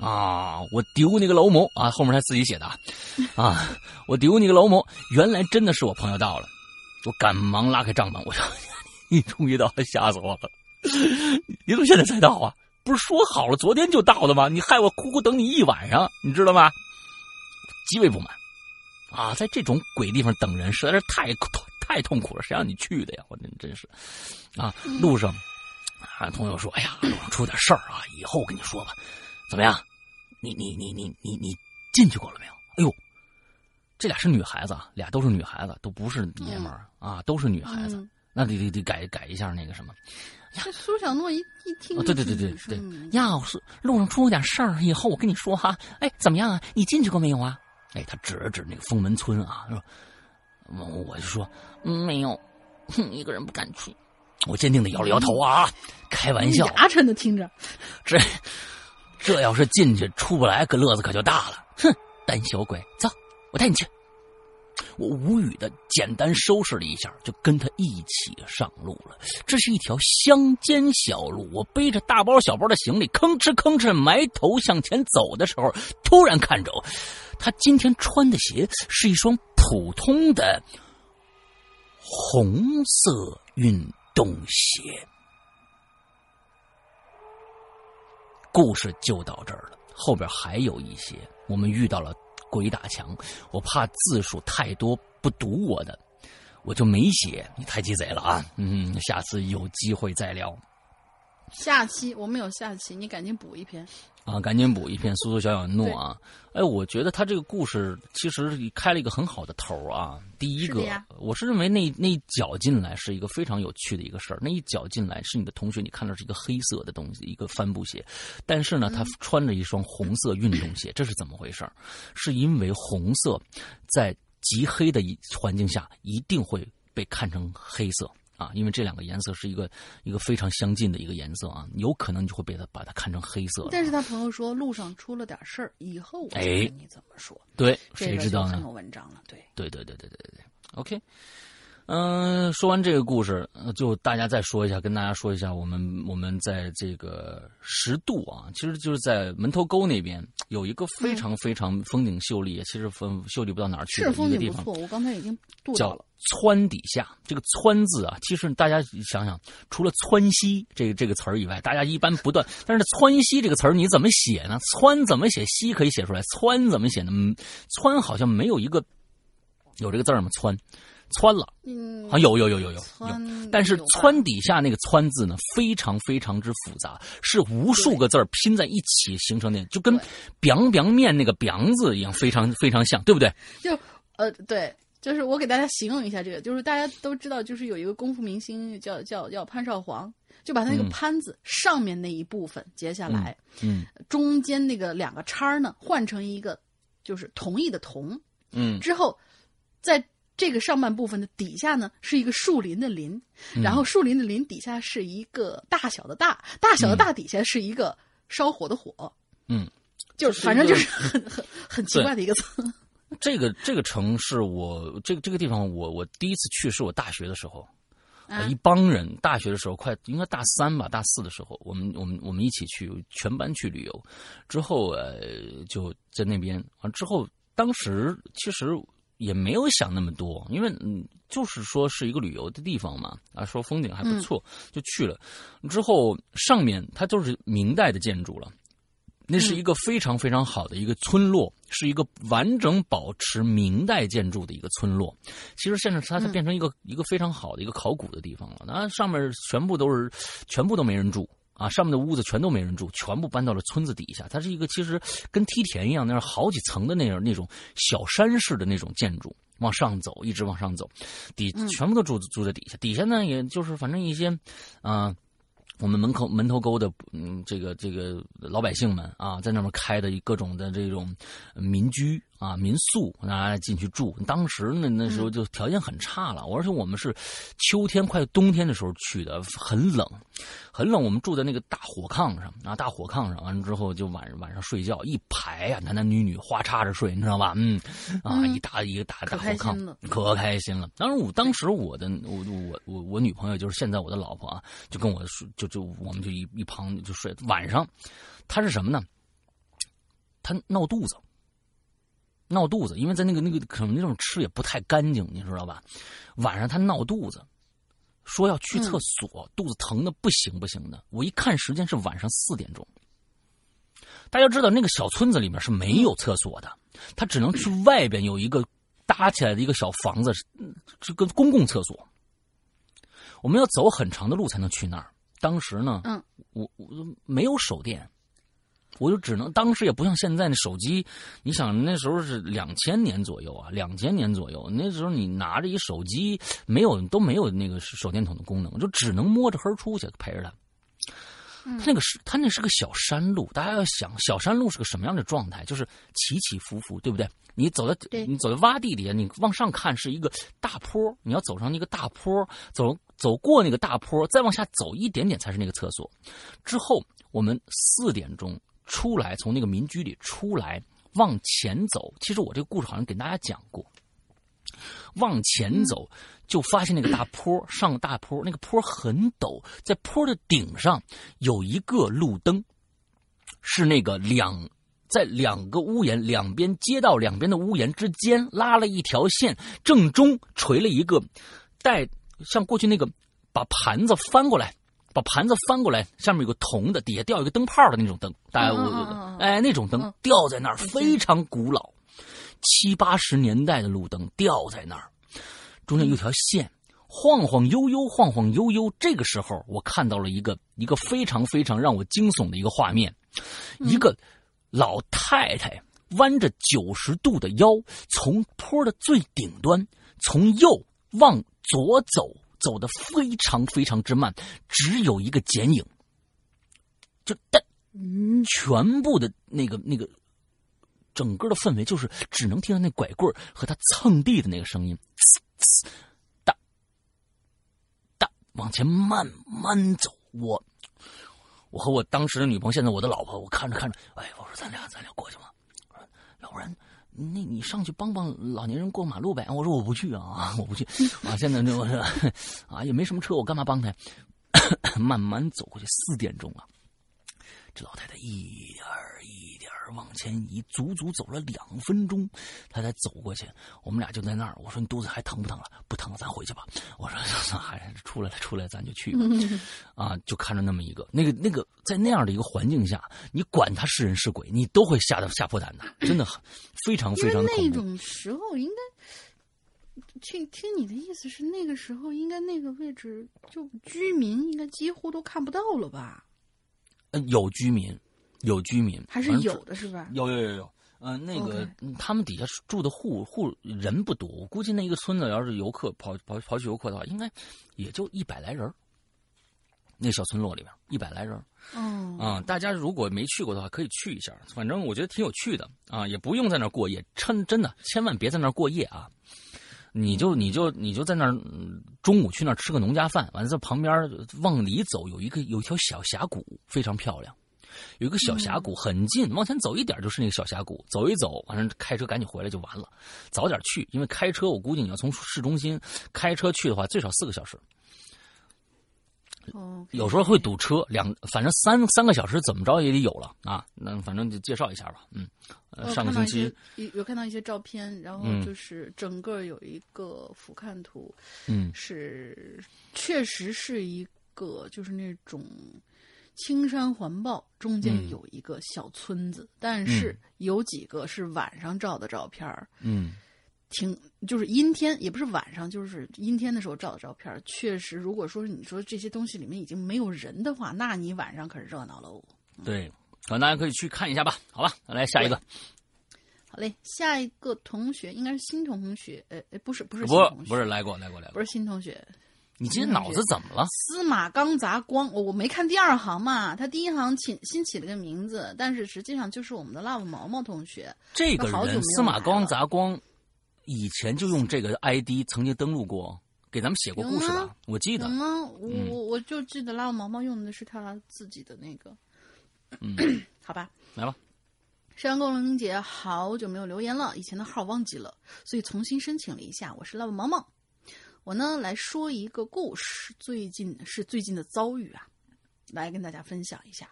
啊！我丢你个老母啊！后面他自己写的啊！我丢你个老母！原来真的是我朋友到了，我赶忙拉开帐篷，我说：“ 你终于到了，吓死我了！你怎么现在才到啊？”不是说好了昨天就到的吗？你害我苦苦等你一晚上，你知道吗？极为不满啊！在这种鬼地方等人实在是太太痛苦了，谁让你去的呀？我真真是啊！路上啊，朋友说：“哎呀，路上出点事儿啊，以后跟你说吧。”怎么样？你你你你你你进去过了没有？哎呦，这俩是女孩子，俩都是女孩子，都不是爷们儿啊，都是女孩子。那得得得改改一下那个什么。这苏小诺一一听，对对对对对，要是路上出了点事儿，以后我跟你说哈。哎，怎么样啊？你进去过没有啊？哎，他指了指那个封门村啊，说，我就说没有，一个人不敢去。我坚定的摇了摇头啊，开玩笑，牙碜的听着。这这要是进去出不来，可乐子可就大了。哼，胆小鬼，走，我带你去。我无语的简单收拾了一下，就跟他一起上路了。这是一条乡间小路，我背着大包小包的行李，吭哧吭哧埋头向前走的时候，突然看着他今天穿的鞋是一双普通的红色运动鞋。故事就到这儿了，后边还有一些，我们遇到了。鬼打墙，我怕字数太多不读我的，我就没写。你太鸡贼了啊！嗯，下次有机会再聊。下期我们有下期，你赶紧补一篇。啊，赶紧补一篇，苏苏小小诺啊！哎，我觉得他这个故事其实开了一个很好的头啊。第一个，我是认为那那一脚进来是一个非常有趣的一个事儿。那一脚进来是你的同学，你看到是一个黑色的东西，一个帆布鞋，但是呢，他穿着一双红色运动鞋，这是怎么回事？是因为红色在极黑的环境下一定会被看成黑色。啊，因为这两个颜色是一个一个非常相近的一个颜色啊，有可能你就会被他把它看成黑色。但是他朋友说路上出了点事儿，以后我哎跟你怎么说？对，谁知道呢很有？文章了，对。对对对对对对对，OK。嗯、说完这个故事，呃就大家再说一下，跟大家说一下，我们我们在这个十渡啊，其实就是在门头沟那边有一个非常非常风景秀丽，其实风秀丽不到哪儿去的一个地方，景不错，我刚才已经叫了。川底下。这个“川”字啊，其实大家想想，除了川西这个这个词儿以外，大家一般不断。但是“川西”这个词儿你怎么写呢？“川”怎么写？“西”可以写出来，“川”怎么写呢？嗯，“川”好像没有一个有这个字儿吗？“川”，川了，嗯，好像有有有有有。有。但是窜底下那个“窜”字呢，非常非常之复杂，是无数个字儿拼在一起形成的，就跟对 “biang biang 面”那个 “biang” 字一样，非常非常像，对不对？就呃对，就是我给大家形容一下这个，就是大家都知道，就是有一个功夫明星叫叫叫潘少皇，就把他那个嗯。潘字上面那一部分截下来，嗯中间那个两个叉儿呢换成一个就是同意的同，嗯。之后在这个上半部分的底下呢是一个树林的林，嗯。然后树林的林底下是一个大小的大，大小的大底下是一个烧火的火，嗯，就是反正就是很很很奇怪的一个词。这个这个城市我这个这个地方我我第一次去是我大学的时候，一帮人大学的时候快应该大三吧大四的时候，我们我们我们一起去全班去旅游，之后呃就在那边。完之后，当时其实也没有想那么多，因为嗯就是说是一个旅游的地方嘛啊说风景还不错、就去了，之后上面它就是明代的建筑了。那是一个非常非常好的一个村落，是一个完整保持明代建筑的一个村落。其实现在它它变成一个、一个非常好的一个考古的地方了。那上面全部都是，全部都没人住啊，上面的屋子全都没人住，全部搬到了村子底下。它是一个其实跟梯田一样，那是好几层的那种那种小山式的那种建筑。往上走，一直往上走，底全部都住住在底下。底下呢，也就是反正一些，啊、我们门口门头沟的嗯，这个这个老百姓们啊，在那边开的各种的这种民居啊、民宿，大家进去住。当时呢，那时候就条件很差了，而且我们是秋天快冬天的时候去的，很冷，很冷。我们住在那个大火炕上啊，大火炕上，完了之后就晚晚上睡觉，一排啊，男男女女花插着睡，你知道吧？嗯，啊，嗯一大一个大大火炕可开心了。当时我当时我的我我我我女朋友就是现在我的老婆啊，就跟我说，就就我们就一一旁就睡。晚上，她是什么呢？她闹肚子，闹肚子，因为在那个那个可能那种吃也不太干净，你知道吧？晚上他闹肚子，说要去厕所，肚子疼的不行不行的。我一看时间是晚上四点钟。大家知道那个小村子里面是没有厕所的，他只能去外边有一个搭起来的一个小房子，这个公共厕所。我们要走很长的路才能去那儿。当时呢，嗯，我我没有手电，我就只能当时也不像现在那手机，你想那时候是两千年左右啊，两千年左右，那时候你拿着一手机，没有都没有那个手电筒的功能，就只能摸着黑出去陪着他。他那个是，他那是个小山路，大家要想，小山路是个什么样的状态？就是起起伏伏，对不对？你走在你走在洼地底下，你往上看是一个大坡，你要走上那个大坡，走走过那个大坡，再往下走一点点才是那个厕所。之后我们四点钟出来，从那个民居里出来，往前走。其实我这个故事好像给大家讲过。往前走，就发现那个大坡，上大坡，那个坡很陡，在坡的顶上有一个路灯，是那个两在两个屋檐两边街道两边的屋檐之间拉了一条线，正中垂了一个带像过去那个把盘子翻过来。把盘子翻过来，上面有个铜的，底下吊一个灯泡的那种灯，大家我、哎那种灯嗯。吊在那儿，非常古老，七八十年代的路灯吊在那儿，中间有条线，晃晃悠悠，晃晃悠悠。这个时候，我看到了一个一个非常非常让我惊悚的一个画面，一个老太太弯着九十度的腰，从坡的最顶端从右往左走，走得非常非常之慢，只有一个剪影，就但全部的那个那个整个的氛围就是只能听到那拐棍儿和他蹭地的那个声音，呲呲哒哒往前慢慢走。我，我和我当时的女朋友，现在我的老婆，我看着看着，哎，我说咱俩咱俩过去吧。要不然，那你上去帮帮老年人过马路呗。我说我不去啊，我不去啊。现在这我说啊也没什么车，我干嘛帮他？慢慢走过去，四点钟了，这老太太一二往前移，足足走了两分钟，他才走过去。我们俩就在那儿，我说你肚子还疼不疼了？不疼，咱回去吧。我说 还出来了，出来咱就去吧。啊，就看着那么一个，那个那个，在那样的一个环境下，你管他是人是鬼，你都会吓得吓破胆的，真的很非常非常恐怖。那种时候应该听听你的意思是，那个时候应该那个位置就居民应该几乎都看不到了吧？嗯，有居民，有居民，还是有的，是吧？有有有有，嗯，那个他们底下住的户户人不多，我估计那一个村子要是游客跑跑跑去游客的话，应该也就一百来人那小村落里边一百来人嗯啊，大家如果没去过的话，可以去一下，反正我觉得挺有趣的啊，也不用在那儿过夜，趁真的千万别在那儿过夜啊。你就你就你就在那儿，中午去那儿吃个农家饭，完了在旁边往里走，有一个有一条小峡谷，非常漂亮，有一个小峡谷很近，往前走一点就是那个小峡谷，走一走，反正开车赶紧回来就完了，早点去，因为开车我估计你要从市中心开车去的话，最少四个小时。哦，有时候会堵车，两反正三三个小时怎么着也得有了啊。那反正就介绍一下吧，嗯，呃，上个星期有有看到一些照片，然后就是整个有一个俯瞰图，嗯，是确实是一个就是那种青山环抱，中间有一个小村子，但是有几个是晚上照的照片儿嗯。挺就是阴天，也不是晚上，就是阴天的时候照的照片。确实，如果说你说这些东西里面已经没有人的话，那你晚上可是热闹喽。对，可能大家可以去看一下吧。好吧，来下一个。好嘞，下一个同学应该是新同学，呃，不是不是不不是来过来过来过，不是新同学。你今天脑子怎么了？司马刚砸光，我我没看第二行嘛，他第一行起新起了个名字，但是实际上就是我们的 Love 毛毛同学。这个人司马刚砸光。以前就用这个 ID 曾经登录过，给咱们写过故事吧？我记得。吗？我我我就记得 love 毛毛用的是他自己的那个。嗯，好吧，来吧。山沟龙玲姐好久没有留言了，以前的号忘记了，所以重新申请了一下。我是 Love 毛毛，我呢来说一个故事，最近是最近的遭遇啊，来跟大家分享一下。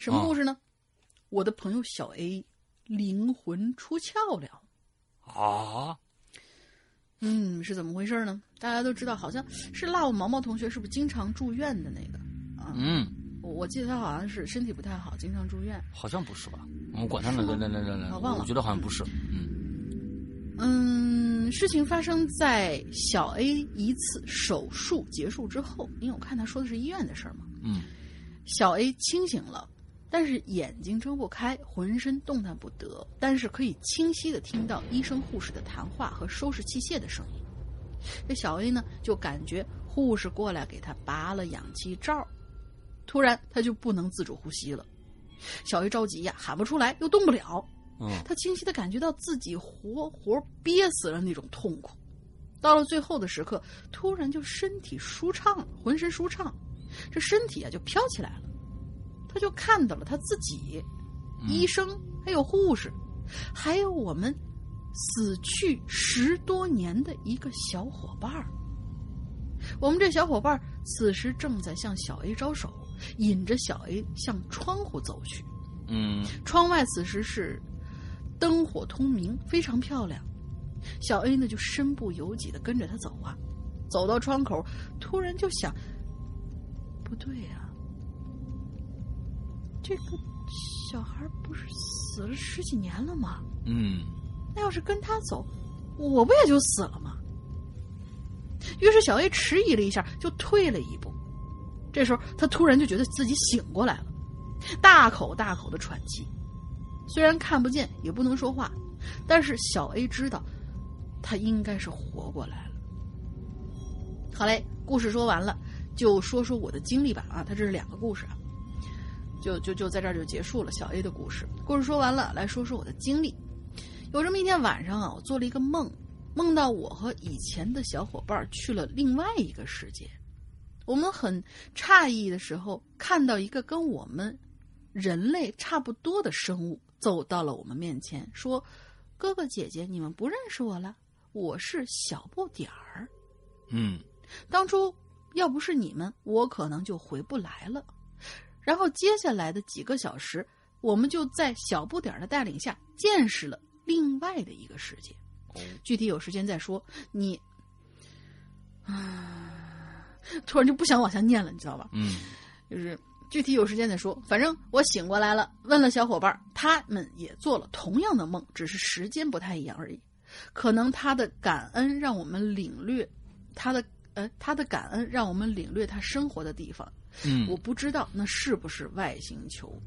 什么故事呢？我的朋友小 A 灵魂出窍了。啊，嗯，是怎么回事呢？大家都知道，好像是 Love 毛毛同学，是不是经常住院的那个啊？嗯，我我记得他好像是身体不太好，经常住院。好像不是吧？我管他呢，来来来来来，我觉得好像不是。嗯嗯，事情发生在小 A 一次手术结束之后，因为我看他说的是医院的事儿嘛。嗯，小 A 清醒了。但是眼睛睁不开，浑身动弹不得，但是可以清晰的听到医生、护士的谈话和收拾器械的声音。这小 A 呢，就感觉护士过来给他拔了氧气罩，突然他就不能自主呼吸了。小 A 着急呀，喊不出来，又动不了。嗯，他清晰的感觉到自己活活憋死了那种痛苦。到了最后的时刻，突然就身体舒畅了，浑身舒畅，这身体啊就飘起来了。他就看到了他自己，医生，还有护士，还有我们死去十多年的一个小伙伴儿。我们这小伙伴此时正在向小 A 招手，引着小 A 向窗户走去。嗯，窗外此时是灯火通明，非常漂亮。小 A 呢就身不由己的跟着他走啊，走到窗口，突然就想，不对呀。这个小孩不是死了十几年了吗？嗯，那要是跟他走，我不也就死了吗？于是小 A 迟疑了一下，就退了一步。这时候他突然就觉得自己醒过来了，大口大口的喘气。虽然看不见，也不能说话，但是小 A 知道，他应该是活过来了。好嘞，故事说完了，就说说我的经历吧。啊，他这是两个故事啊。就就就在这儿就结束了小 A 的故事。故事说完了，来说说我的经历。有这么一天晚上啊，我做了一个梦，梦到我和以前的小伙伴去了另外一个世界。我们很诧异的时候，看到一个跟我们人类差不多的生物走到了我们面前，说：“哥哥姐姐，你们不认识我了，我是小不点儿。”嗯，当初要不是你们，我可能就回不来了。然后接下来的几个小时，我们就在小不点儿的带领下，见识了另外的一个世界。具体有时间再说。你，啊，突然就不想往下念了，你知道吧？嗯，就是具体有时间再说。反正我醒过来了，问了小伙伴，他们也做了同样的梦，只是时间不太一样而已。可能他的感恩让我们领略他的，呃，他的感恩让我们领略他生活的地方。嗯，我不知道那是不是外星球。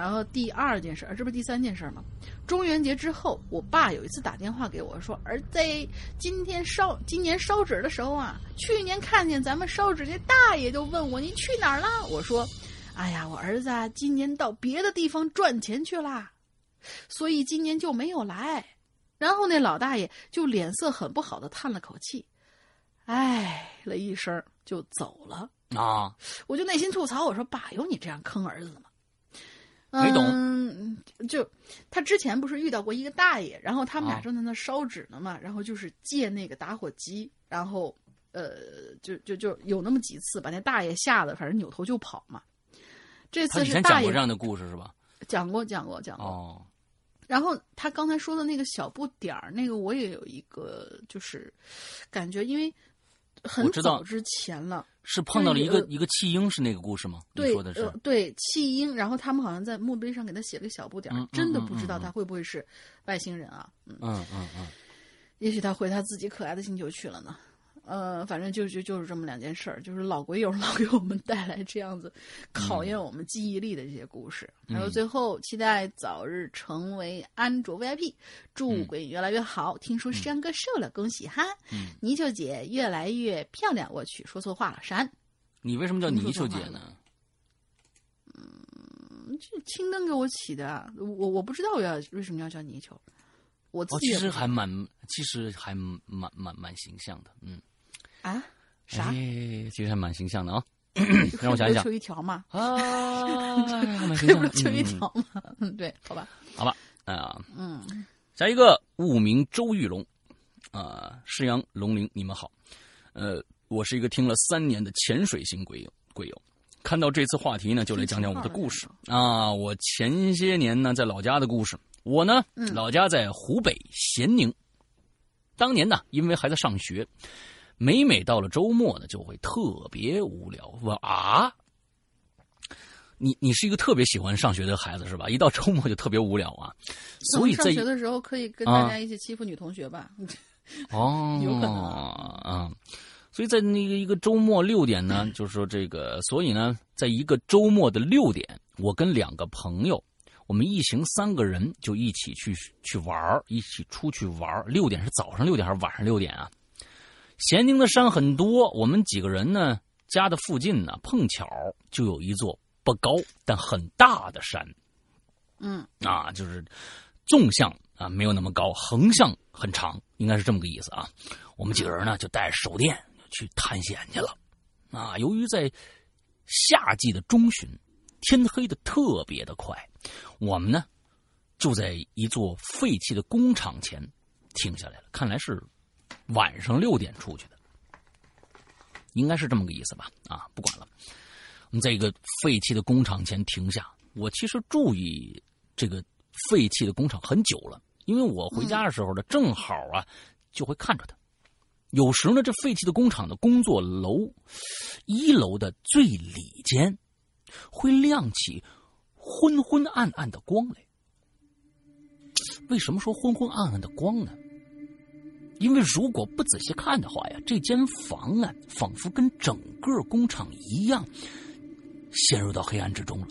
然后第二件事，这不是第三件事吗？中元节之后，我爸有一次打电话给我说：“儿子，今天烧今年烧纸的时候啊，去年看见咱们烧纸那大爷就问我你去哪儿了？”我说：“哎呀，我儿子啊，今年到别的地方赚钱去啦，所以今年就没有来。”然后那老大爷就脸色很不好的叹了口气，唉了一声就走了。啊，我就内心吐槽，我说：“爸，有你这样坑儿子的吗？”没懂，嗯，就他之前不是遇到过一个大爷，然后他们俩正在那烧纸呢嘛，然后就是借那个打火机，然后呃，就就就有那么几次把那大爷吓得，反正扭头就跑嘛。这次是大爷这样的故事是吧？讲过，讲过，讲过。哦。然后他刚才说的那个小不点儿，那个我也有一个就是感觉，因为很早之前了。是碰到了一个一个弃婴，是那个故事吗？对，说的是对弃婴，然后他们好像在墓碑上给他写了个小不点儿，真的不知道他会不会是外星人啊？嗯嗯嗯，也许他回他自己可爱的星球去了呢。呃，反正就就就是这么两件事儿，就是老鬼友 老给我们带来这样子考验我们记忆力的这些故事。还有最后，期待早日成为安卓 VIP，祝鬼越来越好。听说山哥瘦了，恭喜哈！泥鳅姐越来越漂亮，我去，说错话了，山。你为什么叫泥鳅姐呢？嗯，这青灯给我起的，我我不知道我要为什么要叫泥鳅。我自己其实还蛮，其实还蛮蛮蛮形象的，嗯。啊？啥？其实还蛮形象的啊！让我想一想。黑不溜秋一条嘛？啊，黑不溜秋一条嘛？嗯，对，好吧，好吧，啊，嗯，下一个物名周玉龙，啊，师阳龙鳞，你们好，呃，我是一个听了三年的潜水型鬼友，鬼友，看到这次话题呢，就来讲讲我的故事啊，我前些年呢在老家的故事，我呢，老家在湖北咸宁，当年呢，因为还在上学。每每到了周末呢，就会特别无聊。我啊，你你是一个特别喜欢上学的孩子是吧？一到周末就特别无聊啊。所以上学的时候可以跟大家一起欺负女同学吧？哦，有可能啊。所以在那个一个周末六点呢，就是说这个，所以呢，在一个周末的六点，我跟两个朋友，我们一行三个人就一起去去玩一起出去玩六点是早上六点还是晚上六点啊？咸宁的山很多，我们几个人呢，家的附近呢，碰巧就有一座不高但很大的山。嗯，啊，就是纵向啊没有那么高，横向很长，应该是这么个意思啊。我们几个人呢，就带着手电去探险去了。啊，由于在夏季的中旬，天黑的特别的快，我们呢就在一座废弃的工厂前停下来了。看来是。晚上六点出去的，应该是这么个意思吧？啊，不管了。我们在一个废弃的工厂前停下。我其实注意这个废弃的工厂很久了，因为我回家的时候呢，正好啊就会看着它。有时呢，这废弃的工厂的工作楼一楼的最里间会亮起昏昏暗暗的光来。为什么说昏昏暗暗的光呢？因为如果不仔细看的话呀，这间房啊，仿佛跟整个工厂一样，陷入到黑暗之中了。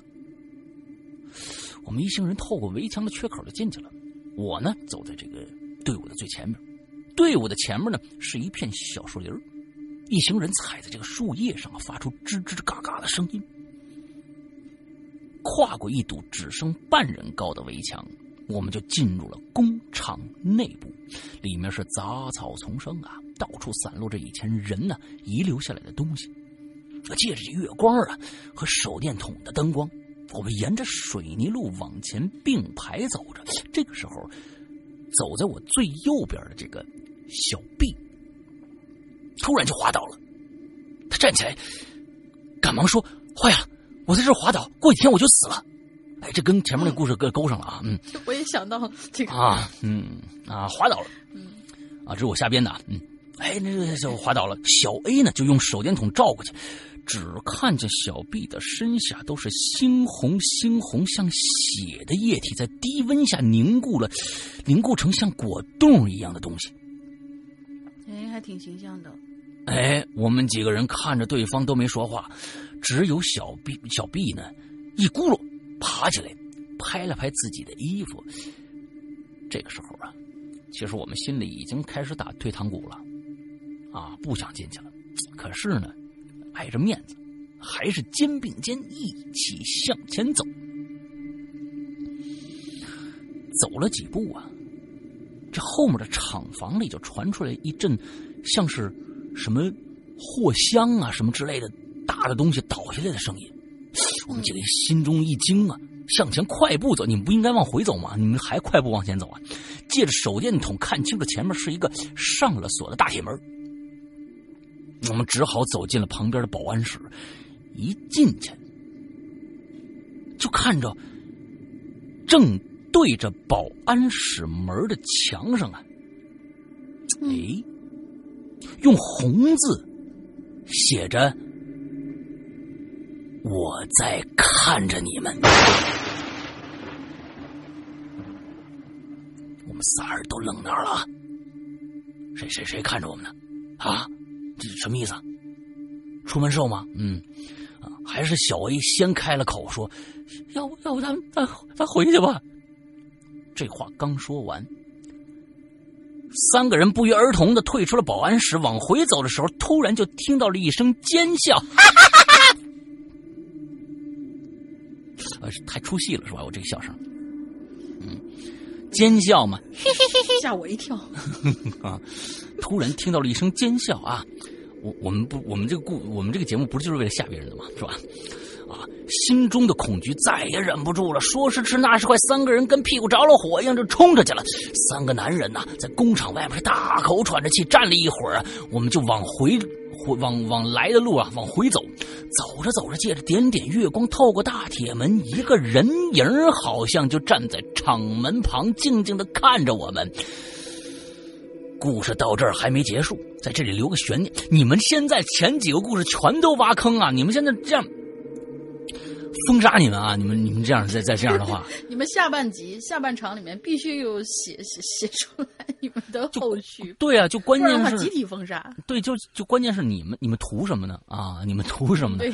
我们一行人透过围墙的缺口就进去了。我呢，走在这个队伍的最前面，队伍的前面呢是一片小树林一行人踩在这个树叶上，发出吱吱嘎嘎的声音。跨过一堵只剩半人高的围墙。我们就进入了工厂内部，里面是杂草丛生啊，到处散落着以前人呢遗留下来的东西。借着月光啊和手电筒的灯光，我们沿着水泥路往前并排走着。这个时候，走在我最右边的这个小 B 突然就滑倒了。他站起来，赶忙说：“坏了，我在这滑倒，过几天我就死了。”哎，这跟前面那故事勾勾上了啊。嗯，我也想到这个啊，嗯啊，滑倒了。嗯，啊，这是我瞎编的。嗯，哎，那个就滑倒了。小 A 呢，就用手电筒照过去。只看见小 B 的身下都是猩红猩红像血的液体，在低温下凝固了，凝固成像果冻一样的东西。哎，还挺形象的。哎，我们几个人看着对方都没说话，只有小 B 小 B 呢，一咕噜爬起来，拍了拍自己的衣服。这个时候啊，其实我们心里已经开始打退堂鼓了，啊，不想进去了。可是呢。碍着面子，还是肩并肩一起向前走。走了几步啊，这后面的厂房里就传出来一阵像是什么货箱啊什么之类的大的东西倒下来的声音。我们几个心中一惊啊，向前快步走。你们不应该往回走吗？你们还快步往前走啊？借着手电筒看清楚，前面是一个上了锁的大铁门。我们只好走进了旁边的保安室，一进去就看着正对着保安室门的墙上啊，哎，用红字写着“我在看着你们”。我们仨人都愣那儿了，谁谁谁看着我们呢？啊？这什么意思？出门兽吗？嗯，还是小 A 先开了口说：“要不要不咱咱咱回去吧。”这话刚说完，三个人不约而同的退出了保安室。往回走的时候，突然就听到了一声尖笑，哈哈哈哈！呃，太出戏了是吧？我这个笑声，嗯，尖笑嘛，嘿嘿嘿嘿，吓我一跳 啊！突然听到了一声尖笑啊！我我们不，我们这个故，我们这个节目不是就是为了吓别人的吗？是吧？啊，心中的恐惧再也忍不住了，说时迟，那时快，三个人跟屁股着了火一样就冲着去了。三个男人呐，在工厂外面大口喘着气站了一会儿，我们就往回回往往来的路啊往回走。走着走着，借着点点月光透过大铁门，一个人影好像就站在厂门旁，静静的看着我们。故事到这儿还没结束，在这里留个悬念。你们现在前几个故事全都挖坑啊！你们现在这样封杀你们啊！你们你们这样再再这样的话，你们下半集下半场里面必须有写写写出来你们的后续。对啊，就关键是集体封杀。对，就就关键是你们你们图什么呢？啊，你们图什么呢？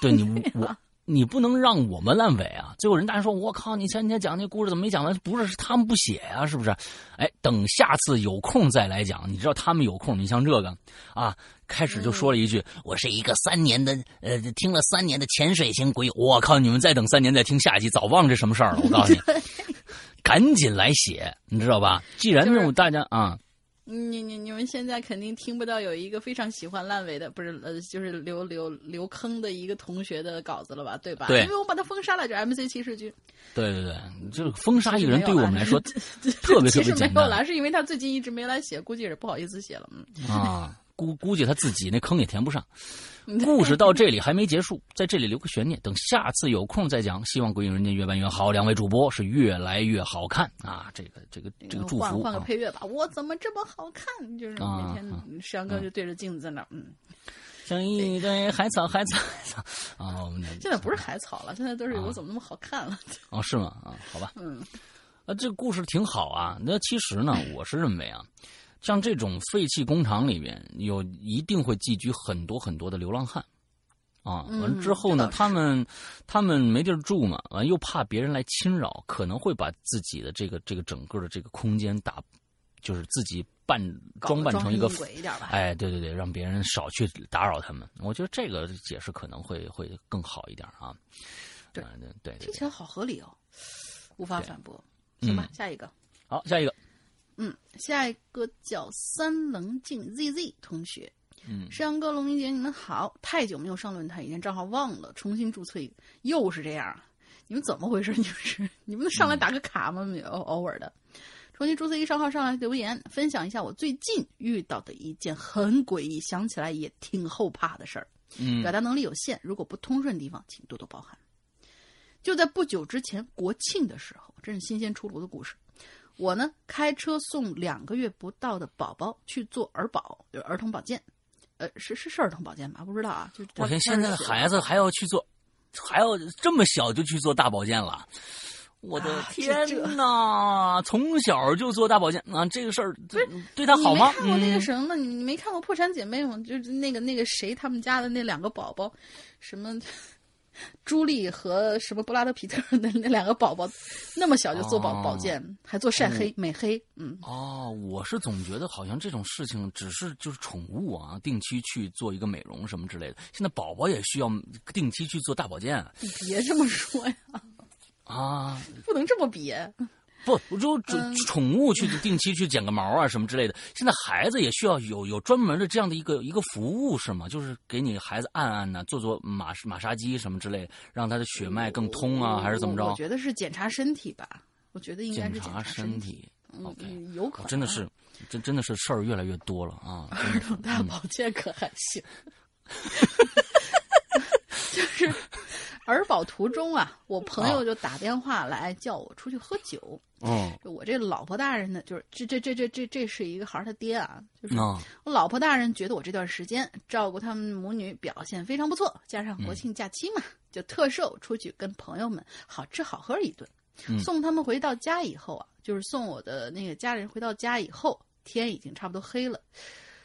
对，你我。你不能让我们烂尾啊！最后人大家说：“我靠，你前几天讲那故事怎么没讲完？不是是他们不写呀，是不是？”哎，等下次有空再来讲。你知道他们有空，你像这个啊，开始就说了一句：“我是一个三年的呃，听了三年的潜水型鬼友。”我靠，你们再等三年再听下集，早忘这什么事儿了。我告诉你，赶紧来写，你知道吧？既然那种大家啊。你你你们现在肯定听不到有一个非常喜欢烂尾的，不是呃，就是留留留坑的一个同学的稿子了吧？对吧？对，因为我把他封杀了，就 MC 骑士军。对对对，就是封杀一个人对我们来说 特别特别简单。没有了，是因为他最近一直没来写，估计也是不好意思写了。嗯啊。估估计他自己那坑也填不上。故事到这里还没结束，在这里留个悬念，等下次有空再讲。希望《鬼影人间》越办越好，两位主播是越来越好看啊！这个这个这个祝福。换个配乐吧，我怎么这么好看？就是每天山哥就对着镜子在那，嗯，像一堆海草，海草，海草啊！我们现在不是海草了，现在都是我怎么那么好看了？哦，是吗？啊，好吧，嗯，啊，这个故事挺好啊。那其实呢，我是认为啊。像这种废弃工厂里面有一定会寄居很多很多的流浪汉，啊，完之后呢，他们他们没地儿住嘛，完又怕别人来侵扰，可能会把自己的这个这个整个的这个空间打，就是自己扮装扮成一个哎，对对对，让别人少去打扰他们。我觉得这个解释可能会会更好一点啊。对对对，听起来好合理哦，无法反驳。行吧，下一个。好，下一个。嗯，下一个叫三棱镜 ZZ 同学，嗯，山哥、龙明姐，你们好，太久没有上论坛，以前账号忘了，重新注册，又是这样，你们怎么回事？你们是 你们上来打个卡吗？偶偶尔的，重新注册一账号上来留言，分享一下我最近遇到的一件很诡异，想起来也挺后怕的事儿。嗯，表达能力有限，如果不通顺的地方，请多多包涵。就在不久之前国庆的时候，真是新鲜出炉的故事。我呢，开车送两个月不到的宝宝去做儿保，就是儿童保健。呃，是是是儿童保健吧？不知道啊。就我看现在孩子还要去做，还要这么小就去做大保健了。我的天呐！从小就做大保健啊，这个事儿对对他好吗？你没看过那个什么？你你没看过《破产姐妹》吗？就是那个那个谁他们家的那两个宝宝，什么？朱莉和什么布拉德皮特那那两个宝宝，那么小就做保保健，还做晒黑美黑，嗯。哦，我是总觉得好像这种事情只是就是宠物啊，定期去做一个美容什么之类的。现在宝宝也需要定期去做大保健。你别这么说呀！啊，不能这么比。不，我就宠物去定期去剪个毛啊什么之类的。现在孩子也需要有有专门的这样的一个一个服务是吗？就是给你孩子按按呢，做做马马杀鸡什么之类，让他的血脉更通啊，还是怎么着？我觉得是检查身体吧。我觉得应该是检查身体。OK，有可能。真的是，真真的是事儿越来越多了啊！儿童大保健可还行。就是儿保途中啊，我朋友就打电话来叫我出去喝酒。嗯，我这老婆大人呢，就是这这这这这这是一个孩儿他爹啊，就是我老婆大人觉得我这段时间照顾他们母女表现非常不错，加上国庆假期嘛，就特授出去跟朋友们好吃好喝一顿。送他们回到家以后啊，就是送我的那个家人回到家以后，天已经差不多黑了。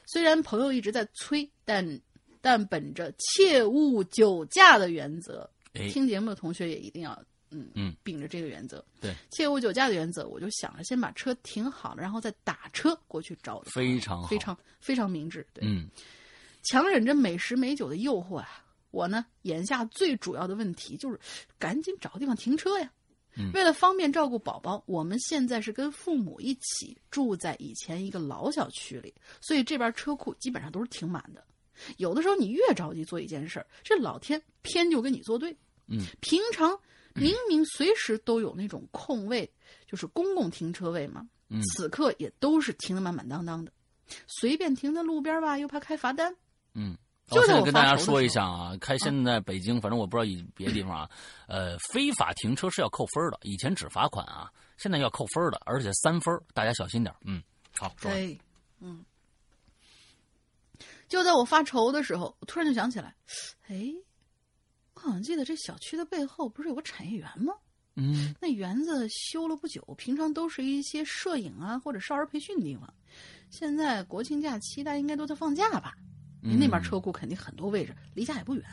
虽然朋友一直在催，但。但本着切勿酒驾的原则，听节目的同学也一定要，嗯嗯，秉着这个原则，对，切勿酒驾的原则，我就想着先把车停好了，然后再打车过去找。非常非常非常明智，对，嗯，强忍着美食美酒的诱惑啊，我呢，眼下最主要的问题就是赶紧找个地方停车呀。为了方便照顾宝宝，我们现在是跟父母一起住在以前一个老小区里，所以这边车库基本上都是停满的。有的时候你越着急做一件事儿，这老天偏就跟你作对。嗯，平常明明随时都有那种空位，就是公共停车位嘛，嗯此刻也都是停的满满当当的。随便停在路边吧，又怕开罚单。嗯，就是跟大家说一下啊，开现在北京，反正我不知道以别的地方啊，呃，非法停车是要扣分的，以前只罚款啊，现在要扣分的，而且三分，大家小心点。嗯，好，对，嗯。就在我发愁的时候，我突然就想起来，哎，我好像记得这小区的背后不是有个产业园吗？嗯，那园子修了不久，平常都是一些摄影啊或者少儿培训的地方。现在国庆假期，大家应该都在放假吧？那边车库肯定很多位置，离家也不远。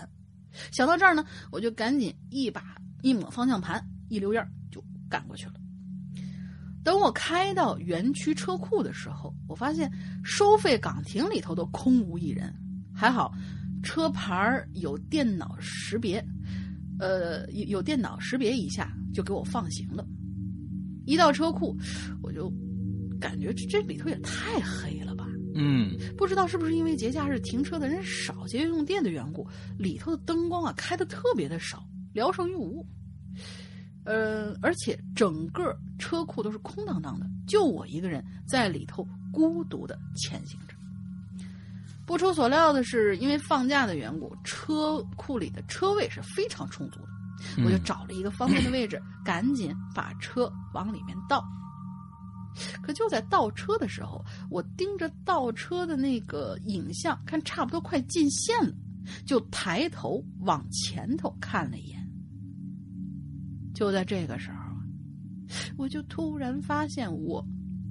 想到这儿呢，我就赶紧一把一抹方向盘，一溜烟就赶过去了。等我开到园区车库的时候，我发现收费岗亭里头都空无一人。还好，车牌有电脑识别，呃，有有电脑识别一下就给我放行了。一到车库，我就感觉这这里头也太黑了吧。嗯，不知道是不是因为节假日停车的人少，节约用电的缘故，里头的灯光啊开的特别的少，聊胜于无。呃，而且整个车库都是空荡荡的，就我一个人在里头孤独的前行着。不出所料的是，因为放假的缘故，车库里的车位是非常充足的。我就找了一个方便的位置，赶紧把车往里面倒。可就在倒车的时候，我盯着倒车的那个影像，看差不多快进线了，就抬头往前头看了一眼。就在这个时候，我就突然发现，我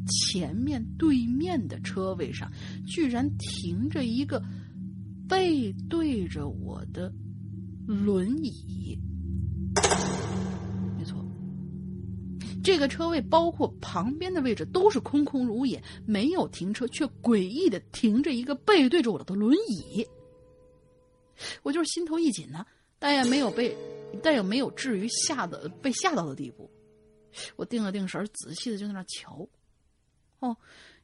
前面对面的车位上，居然停着一个背对着我的轮椅。没错，这个车位包括旁边的位置都是空空如也，没有停车，却诡异的停着一个背对着我的轮椅。我就是心头一紧呢，但也没有被。但又没有至于吓得被吓到的地步。我定了定神，仔细的就在那瞧。哦，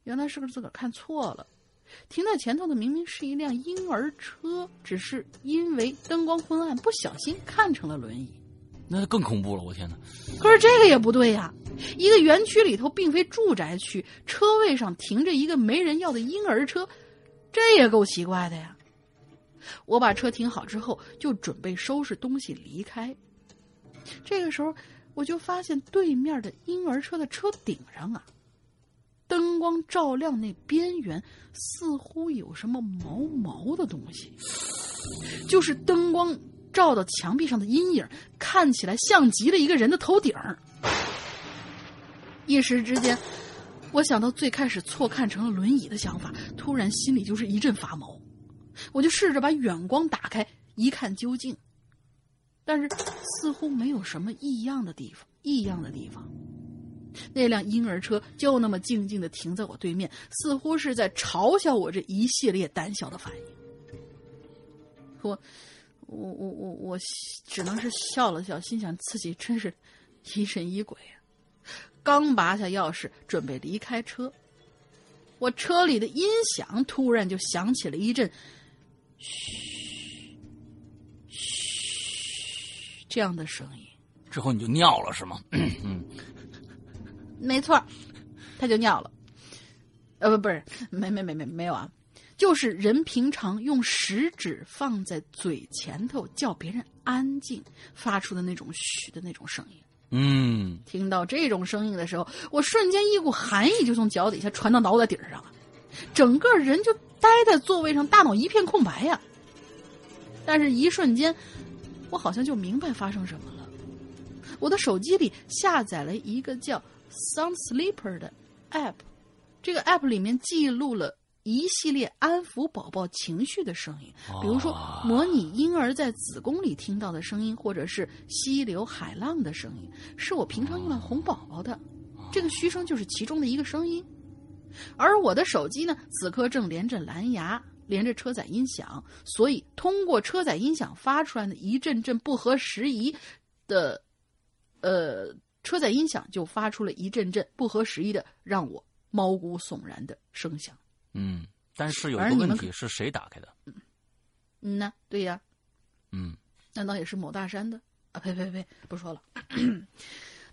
原来是个自个儿看错了。停在前头的明明是一辆婴儿车，只是因为灯光昏暗，不小心看成了轮椅。那更恐怖了！我天哪！可是这个也不对呀，一个园区里头并非住宅区，车位上停着一个没人要的婴儿车，这也够奇怪的呀。我把车停好之后，就准备收拾东西离开。这个时候，我就发现对面的婴儿车的车顶上啊，灯光照亮那边缘，似乎有什么毛毛的东西，就是灯光。照到墙壁上的阴影，看起来像极了一个人的头顶一时之间，我想到最开始错看成了轮椅的想法，突然心里就是一阵发毛。我就试着把远光打开，一看究竟，但是似乎没有什么异样的地方。异样的地方，那辆婴儿车就那么静静的停在我对面，似乎是在嘲笑我这一系列胆小的反应。我。我我我我只能是笑了笑，心想自己真是疑神疑鬼啊！刚拔下钥匙准备离开车，我车里的音响突然就响起了一阵“嘘嘘”这样的声音。之后你就尿了是吗？嗯，没错，他就尿了。呃，不，不是，没没没没没有啊。就是人平常用食指放在嘴前头叫别人安静发出的那种嘘的那种声音。嗯，听到这种声音的时候，我瞬间一股寒意就从脚底下传到脑袋顶上了，整个人就呆在座位上，大脑一片空白呀。但是，一瞬间，我好像就明白发生什么了。我的手机里下载了一个叫 Sound Sleeper 的 app，这个 app 里面记录了。一系列安抚宝宝情绪的声音，比如说模拟婴儿在子宫里听到的声音，或者是溪流海浪的声音，是我平常用来哄宝宝的。这个嘘声就是其中的一个声音。而我的手机呢，此刻正连着蓝牙，连着车载音响，所以通过车载音响发出来的一阵阵不合时宜的，呃，车载音响就发出了一阵阵不合时宜的，让我毛骨悚然的声响。嗯，但是有个问题是谁打开的？嗯呐，对呀，嗯，难道也是某大山的啊？呸呸呸，不说了。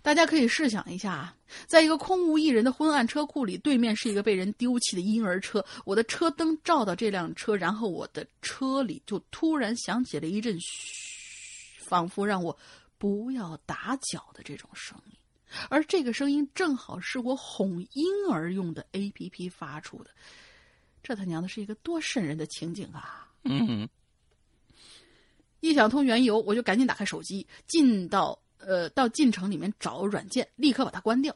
大家可以试想一下啊，在一个空无一人的昏暗车库里，对面是一个被人丢弃的婴儿车，我的车灯照到这辆车，然后我的车里就突然响起了一阵嘘，仿佛让我不要打搅的这种声音，而这个声音正好是我哄婴儿用的 A P P 发出的。这他娘的是一个多瘆人的情景啊！嗯，一想通缘由，我就赶紧打开手机，进到呃到进程里面找软件，立刻把它关掉。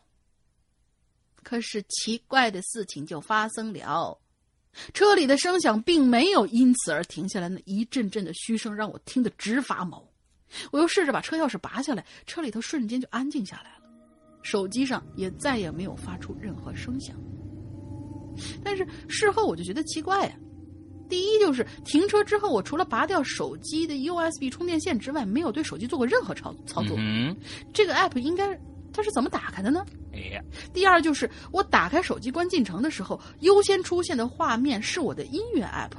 可是奇怪的事情就发生了，车里的声响并没有因此而停下来，那一阵阵的嘘声让我听得直发毛。我又试着把车钥匙拔下来，车里头瞬间就安静下来了，手机上也再也没有发出任何声响。但是事后我就觉得奇怪呀，第一就是停车之后，我除了拔掉手机的 USB 充电线之外，没有对手机做过任何操操作。嗯，这个 app 应该它是怎么打开的呢？哎，第二就是我打开手机关进程的时候，优先出现的画面是我的音乐 app，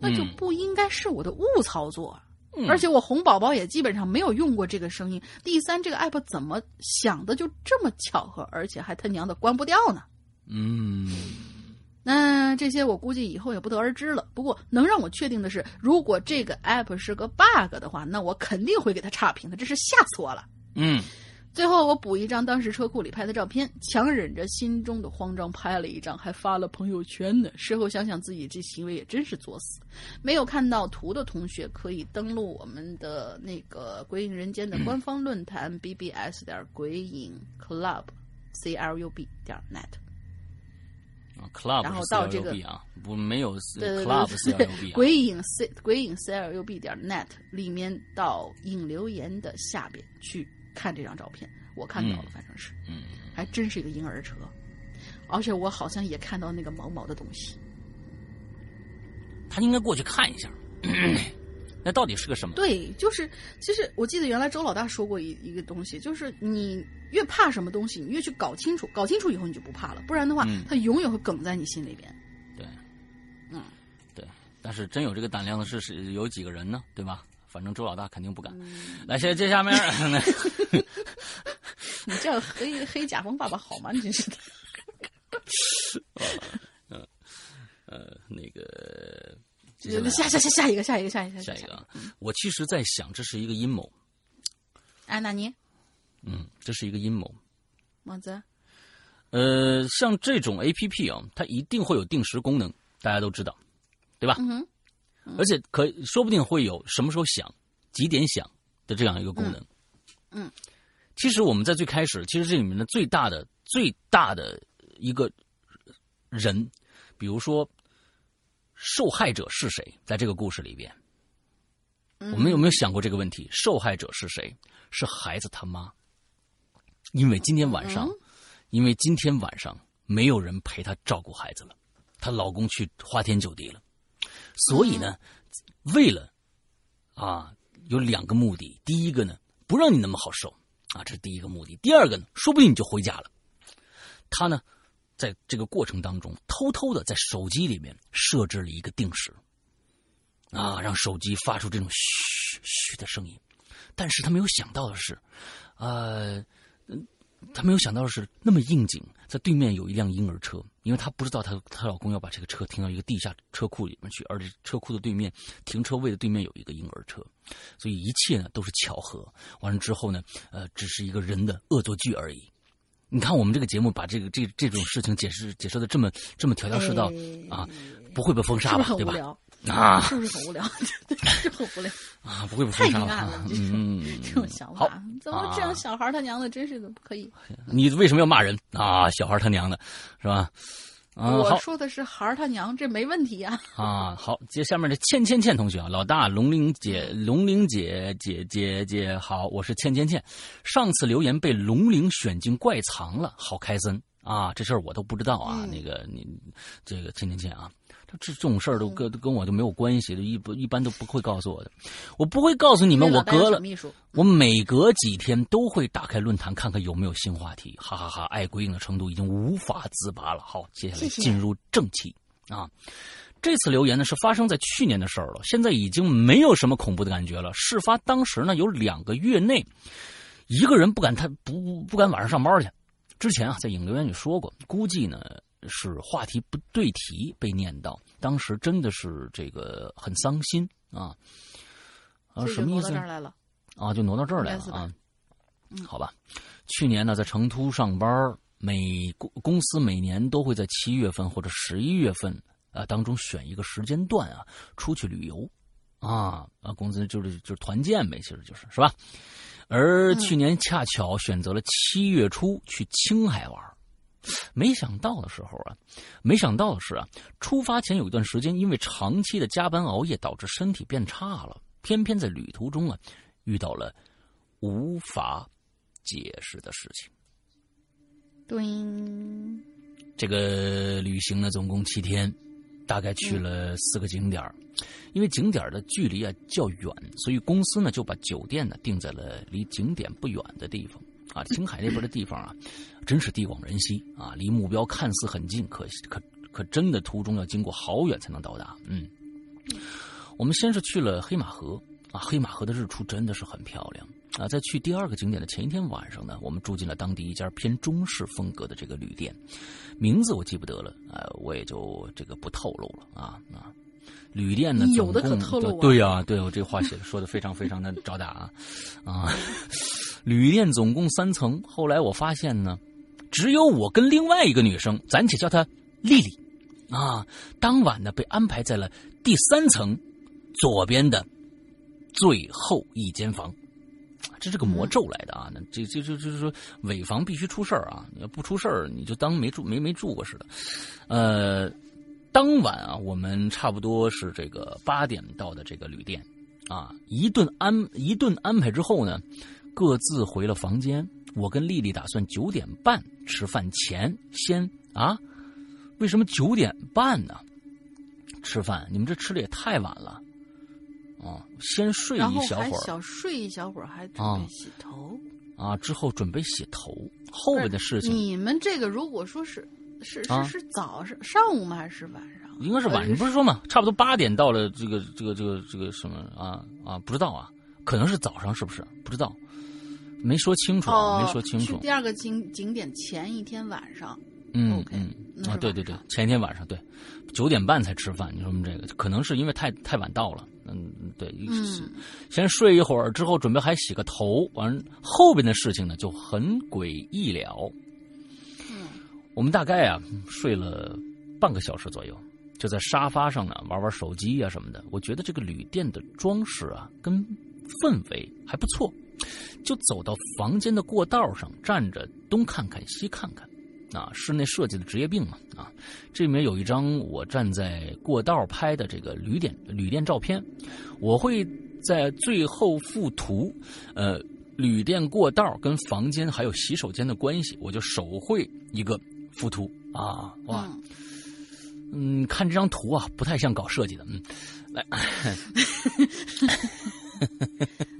那就不应该是我的误操作。而且我哄宝宝也基本上没有用过这个声音。第三，这个 app 怎么想的就这么巧合，而且还他娘的关不掉呢？嗯。那这些我估计以后也不得而知了。不过能让我确定的是，如果这个 app 是个 bug 的话，那我肯定会给他差评的。这是吓死我了。嗯，最后我补一张当时车库里拍的照片，强忍着心中的慌张拍了一张，还发了朋友圈呢。事后想想自己这行为也真是作死。没有看到图的同学可以登录我们的那个鬼影人间的官方论坛 bbs 点鬼影 club c l u b 点 net。club，然后到这个啊，不没有 club 鬼影 C 鬼影 C L U B 点 net 里面到影留言的下边去看这张照片，我看到了，反正是，嗯，还真是一个婴儿车，而且我好像也看到那个毛毛的东西。他应该过去看一下，那到底是个什么？对，就是其实我记得原来周老大说过一一个东西，就是你越怕什么东西，你越去搞清楚，搞清楚以后你就不怕了，不然的话，它永远会梗在你心里边。对，嗯，对。但是真有这个胆量的是是有几个人呢？对吧？反正周老大肯定不敢。来，接接下面。你叫黑黑甲方爸爸好吗？你真是的。呃呃，那个，下下下下一个，下一个，下一个，下一个。我其实在想，这是一个阴谋。哎，那你？嗯，这是一个阴谋。么子？呃，像这种 A P P 啊，它一定会有定时功能，大家都知道，对吧？而且可说不定会有什么时候响、几点响的这样一个功能。嗯。其实我们在最开始，其实这里面的最大的、最大的一个人，比如说受害者是谁，在这个故事里边，我们有没有想过这个问题？受害者是谁？是孩子他妈。因为今天晚上，因为今天晚上没有人陪她照顾孩子了，她老公去花天酒地了，所以呢，为了啊，有两个目的。第一个呢，不让你那么好受啊，这是第一个目的。第二个呢，说不定你就回家了。她呢，在这个过程当中，偷偷的在手机里面设置了一个定时，啊，让手机发出这种嘘嘘的声音。但是他没有想到的是，呃。嗯，她没有想到的是，那么应景，在对面有一辆婴儿车，因为她不知道她她老公要把这个车停到一个地下车库里面去，而且车库的对面停车位的对面有一个婴儿车，所以一切呢都是巧合。完了之后呢，呃，只是一个人的恶作剧而已。你看我们这个节目把这个这这种事情解释解释的这么这么条条是道啊，不会被封杀吧？对吧？啊，是不是很无聊？是很无聊啊，不会被太阴暗了，嗯，这种想法，怎么这样？小孩他娘的，真是的，不可以。你为什么要骂人啊？小孩他娘的，是吧？我说的是孩儿他娘，这没问题呀。啊，好，接下面的倩倩倩同学啊，老大龙玲姐，龙玲姐姐姐姐好，我是倩倩倩，上次留言被龙玲选进怪藏了，好开森啊！这事儿我都不知道啊，那个你这个倩倩倩啊。这这种事儿都跟跟我就没有关系的，一不一般都不会告诉我的。我不会告诉你们，我隔了，我每隔几天都会打开论坛看看有没有新话题。哈哈哈，爱鬼影的程度已经无法自拔了。好，接下来进入正题啊。这次留言呢是发生在去年的事儿了，现在已经没有什么恐怖的感觉了。事发当时呢，有两个月内，一个人不敢他不不敢晚上上班去。之前啊，在影留言里说过，估计呢。是话题不对题被念到，当时真的是这个很伤心啊啊什么意思？啊，就挪到这儿来了啊。好吧，去年呢在成都上班，每公公司每年都会在七月份或者十一月份啊当中选一个时间段啊出去旅游啊啊公司就是就是团建呗，其实就是是吧？而去年恰巧选择了七月初去青海玩。没想到的时候啊，没想到的是啊，出发前有一段时间，因为长期的加班熬夜，导致身体变差了。偏偏在旅途中啊，遇到了无法解释的事情。对，这个旅行呢，总共七天，大概去了四个景点因为景点的距离啊较远，所以公司呢就把酒店呢定在了离景点不远的地方。啊，青海那边的地方啊，真是地广人稀啊，离目标看似很近，可可可真的途中要经过好远才能到达。嗯，我们先是去了黑马河啊，黑马河的日出真的是很漂亮啊。在去第二个景点的前一天晚上呢，我们住进了当地一家偏中式风格的这个旅店，名字我记不得了，呃，我也就这个不透露了啊啊。旅店呢，有的可透露。对呀，对我这话写的说的非常非常的招 打啊啊。旅店总共三层，后来我发现呢，只有我跟另外一个女生，暂且叫她丽丽，啊，当晚呢被安排在了第三层左边的最后一间房，这是个魔咒来的啊！那这这这就是说尾房必须出事儿啊！你要不出事儿，你就当没住没没住过似的。呃，当晚啊，我们差不多是这个八点到的这个旅店，啊，一顿安一顿安排之后呢。各自回了房间。我跟丽丽打算九点半吃饭前先啊？为什么九点半呢？吃饭？你们这吃的也太晚了。哦，先睡一小会儿。小睡一小会儿，还准备洗头。啊，之后准备洗头，后面的事情。你们这个如果说是是是是早上上午吗？还是晚上？应该是晚上，不是说嘛，差不多八点到了这个这个这个这个什么啊啊，不知道啊，可能是早上，是不是？不知道，没说清楚，没说清楚。去第二个景景点前一天晚上。嗯嗯啊，对对对，前一天晚上对，九点半才吃饭。你说我们这个可能是因为太太晚到了。嗯，对，先睡一会儿，之后准备还洗个头，完后边的事情呢就很诡异了。嗯，我们大概啊睡了半个小时左右，就在沙发上呢玩玩手机啊什么的。我觉得这个旅店的装饰啊跟氛围还不错，就走到房间的过道上站着，东看看西看看。啊，室内设计的职业病嘛！啊，这里面有一张我站在过道拍的这个旅店旅店照片，我会在最后附图。呃，旅店过道跟房间还有洗手间的关系，我就手绘一个附图啊！哇，嗯，看这张图啊，不太像搞设计的，嗯，来。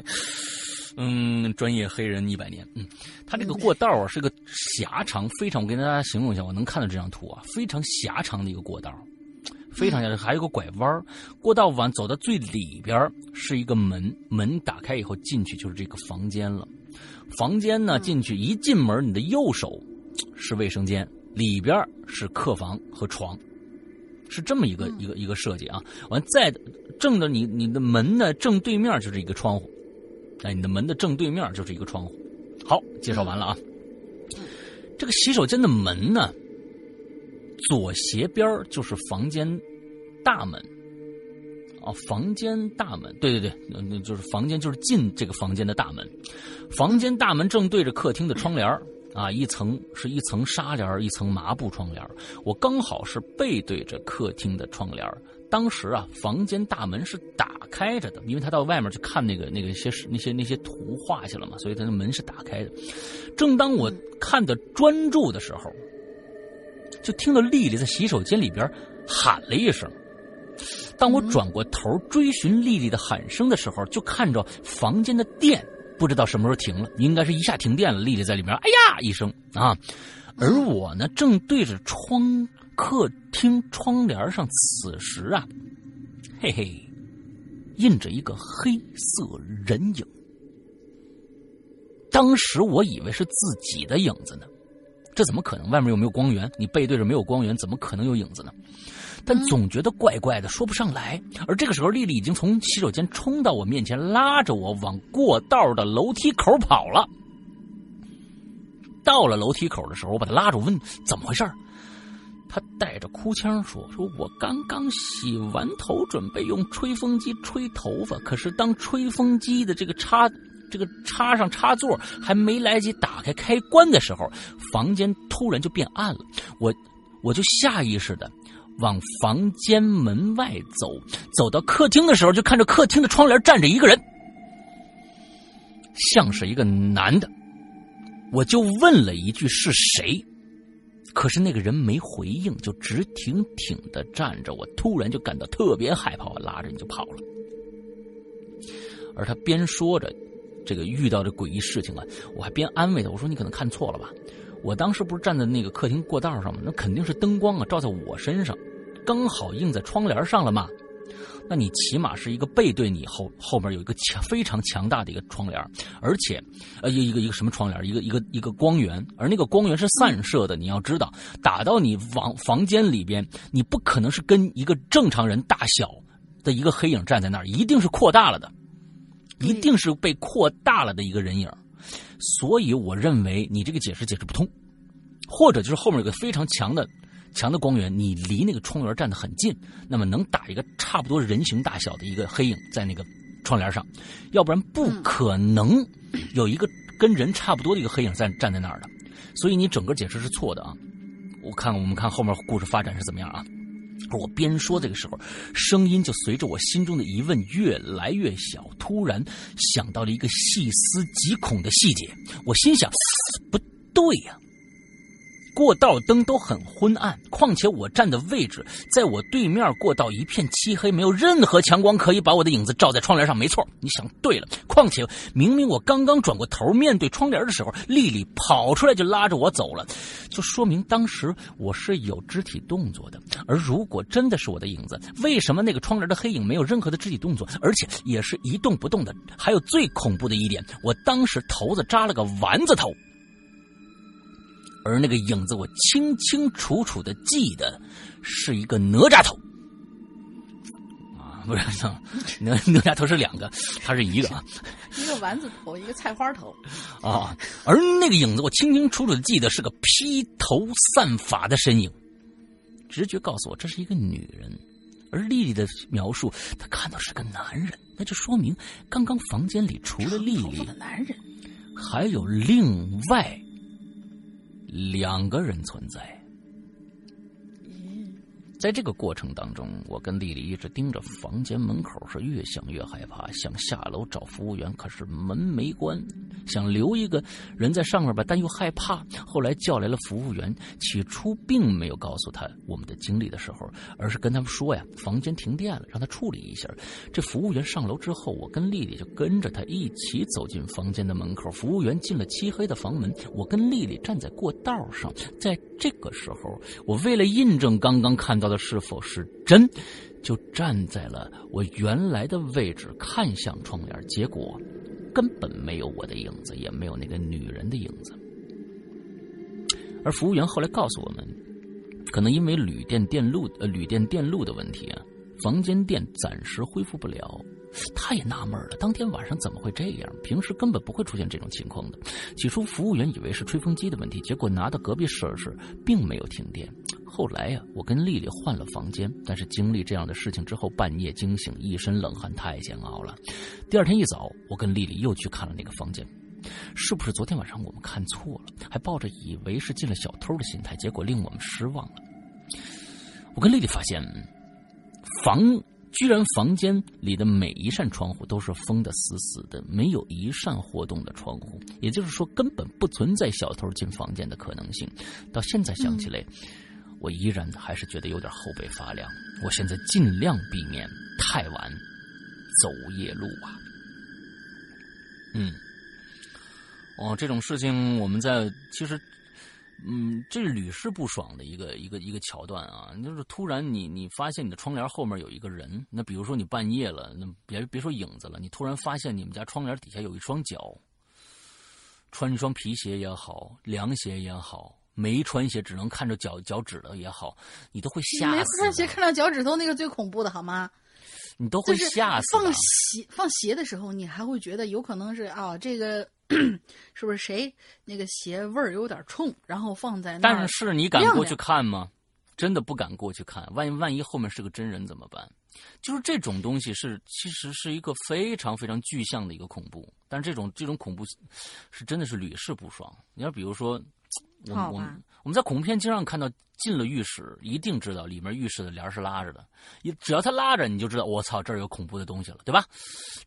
嗯，专业黑人一百年。嗯，他这个过道啊是个狭长，非常。我跟大家形容一下，我能看到这张图啊，非常狭长的一个过道，非常狭长，还有个拐弯过道往走到最里边是一个门，门打开以后进去就是这个房间了。房间呢，进去一进门，你的右手是卫生间，里边是客房和床，是这么一个一个一个设计啊。完再正的你你的门呢正对面就是一个窗户。哎，你的门的正对面就是一个窗户。好，介绍完了啊。这个洗手间的门呢，左斜边就是房间大门。哦，房间大门，对对对，那就是房间，就是进这个房间的大门。房间大门正对着客厅的窗帘啊，一层是一层纱帘，一层麻布窗帘我刚好是背对着客厅的窗帘当时啊，房间大门是打开着的，因为他到外面去看那个那个些那些那些图画去了嘛，所以他的门是打开的。正当我看的专注的时候，就听到丽丽在洗手间里边喊了一声。当我转过头追寻丽丽的喊声的时候，就看着房间的电不知道什么时候停了，应该是一下停电了。丽丽在里面，哎呀一声啊，而我呢，正对着窗。客厅窗帘上，此时啊，嘿嘿，印着一个黑色人影。当时我以为是自己的影子呢，这怎么可能？外面又没有光源，你背对着没有光源，怎么可能有影子呢？但总觉得怪怪的，说不上来。而这个时候，丽丽已经从洗手间冲到我面前，拉着我往过道的楼梯口跑了。到了楼梯口的时候，我把她拉住，问怎么回事他带着哭腔说：“说我刚刚洗完头，准备用吹风机吹头发，可是当吹风机的这个插，这个插上插座还没来得及打开开关的时候，房间突然就变暗了。我，我就下意识的往房间门外走，走到客厅的时候，就看着客厅的窗帘站着一个人，像是一个男的。我就问了一句：是谁？”可是那个人没回应，就直挺挺的站着。我突然就感到特别害怕，我拉着你就跑了。而他边说着这个遇到的诡异事情啊，我还边安慰他，我说：“你可能看错了吧？我当时不是站在那个客厅过道上吗？那肯定是灯光啊照在我身上，刚好映在窗帘上了嘛。”那你起码是一个背对你后后面有一个强非常强大的一个窗帘，而且，呃，一个一个什么窗帘，一个一个一个光源，而那个光源是散射的。你要知道，打到你房房间里边，你不可能是跟一个正常人大小的一个黑影站在那儿，一定是扩大了的，一定是被扩大了的一个人影。所以我认为你这个解释解释不通，或者就是后面有个非常强的。强的光源，你离那个窗帘站得很近，那么能打一个差不多人形大小的一个黑影在那个窗帘上，要不然不可能有一个跟人差不多的一个黑影在站在那儿的。所以你整个解释是错的啊！我看我们看后面故事发展是怎么样啊？我边说这个时候，声音就随着我心中的疑问越来越小。突然想到了一个细思极恐的细节，我心想：不对呀。过道灯都很昏暗，况且我站的位置在我对面过道一片漆黑，没有任何强光可以把我的影子照在窗帘上。没错，你想对了。况且明明我刚刚转过头面对窗帘的时候，丽丽跑出来就拉着我走了，就说明当时我是有肢体动作的。而如果真的是我的影子，为什么那个窗帘的黑影没有任何的肢体动作，而且也是一动不动的？还有最恐怖的一点，我当时头子扎了个丸子头。而那个影子，我清清楚楚的记得，是一个哪吒头，啊，不是，哪哪吒头是两个，他是一个啊，一个丸子头，一个菜花头，啊，而那个影子，我清清楚楚的记得是个披头散发的身影，直觉告诉我这是一个女人，而丽丽的描述，她看到是个男人，那就说明刚刚房间里除了丽丽，男人，还有另外。两个人存在。在这个过程当中，我跟丽丽一直盯着房间门口，是越想越害怕，想下楼找服务员，可是门没关，想留一个人在上面吧，但又害怕。后来叫来了服务员，起初并没有告诉他我们的经历的时候，而是跟他们说呀，房间停电了，让他处理一下。这服务员上楼之后，我跟丽丽就跟着他一起走进房间的门口。服务员进了漆黑的房门，我跟丽丽站在过道上。在这个时候，我为了印证刚刚看到。的是否是真，就站在了我原来的位置，看向窗帘，结果根本没有我的影子，也没有那个女人的影子。而服务员后来告诉我们，可能因为旅店电路呃旅店电路的问题啊，房间电暂时恢复不了。他也纳闷了，当天晚上怎么会这样？平时根本不会出现这种情况的。起初服务员以为是吹风机的问题，结果拿到隔壁试了试，并没有停电。后来呀，我跟丽丽换了房间，但是经历这样的事情之后，半夜惊醒，一身冷汗，太煎熬了。第二天一早，我跟丽丽又去看了那个房间，是不是昨天晚上我们看错了？还抱着以为是进了小偷的心态，结果令我们失望了。我跟丽丽发现，房。居然房间里的每一扇窗户都是封的死死的，没有一扇活动的窗户，也就是说根本不存在小偷进房间的可能性。到现在想起来，我依然还是觉得有点后背发凉。我现在尽量避免太晚走夜路啊。嗯，哦，这种事情我们在其实。嗯，这是屡试不爽的一个一个一个桥段啊！就是突然你你发现你的窗帘后面有一个人，那比如说你半夜了，那别别说影子了，你突然发现你们家窗帘底下有一双脚，穿一双皮鞋也好，凉鞋也好，没穿鞋只能看着脚脚趾头也好，你都会吓死。没穿鞋看到脚趾头那个最恐怖的好吗？你都会吓死。放鞋放鞋的时候，你还会觉得有可能是啊这个。是不是谁那个鞋味儿有点冲，然后放在那？但是你敢过去看吗？真的不敢过去看，万一万一后面是个真人怎么办？就是这种东西是其实是一个非常非常具象的一个恐怖，但是这种这种恐怖是真的是屡试不爽。你要比如说。我们我们我们在恐怖片经常看到进了浴室，一定知道里面浴室的帘是拉着的。你只要它拉着，你就知道我操，这儿有恐怖的东西了，对吧？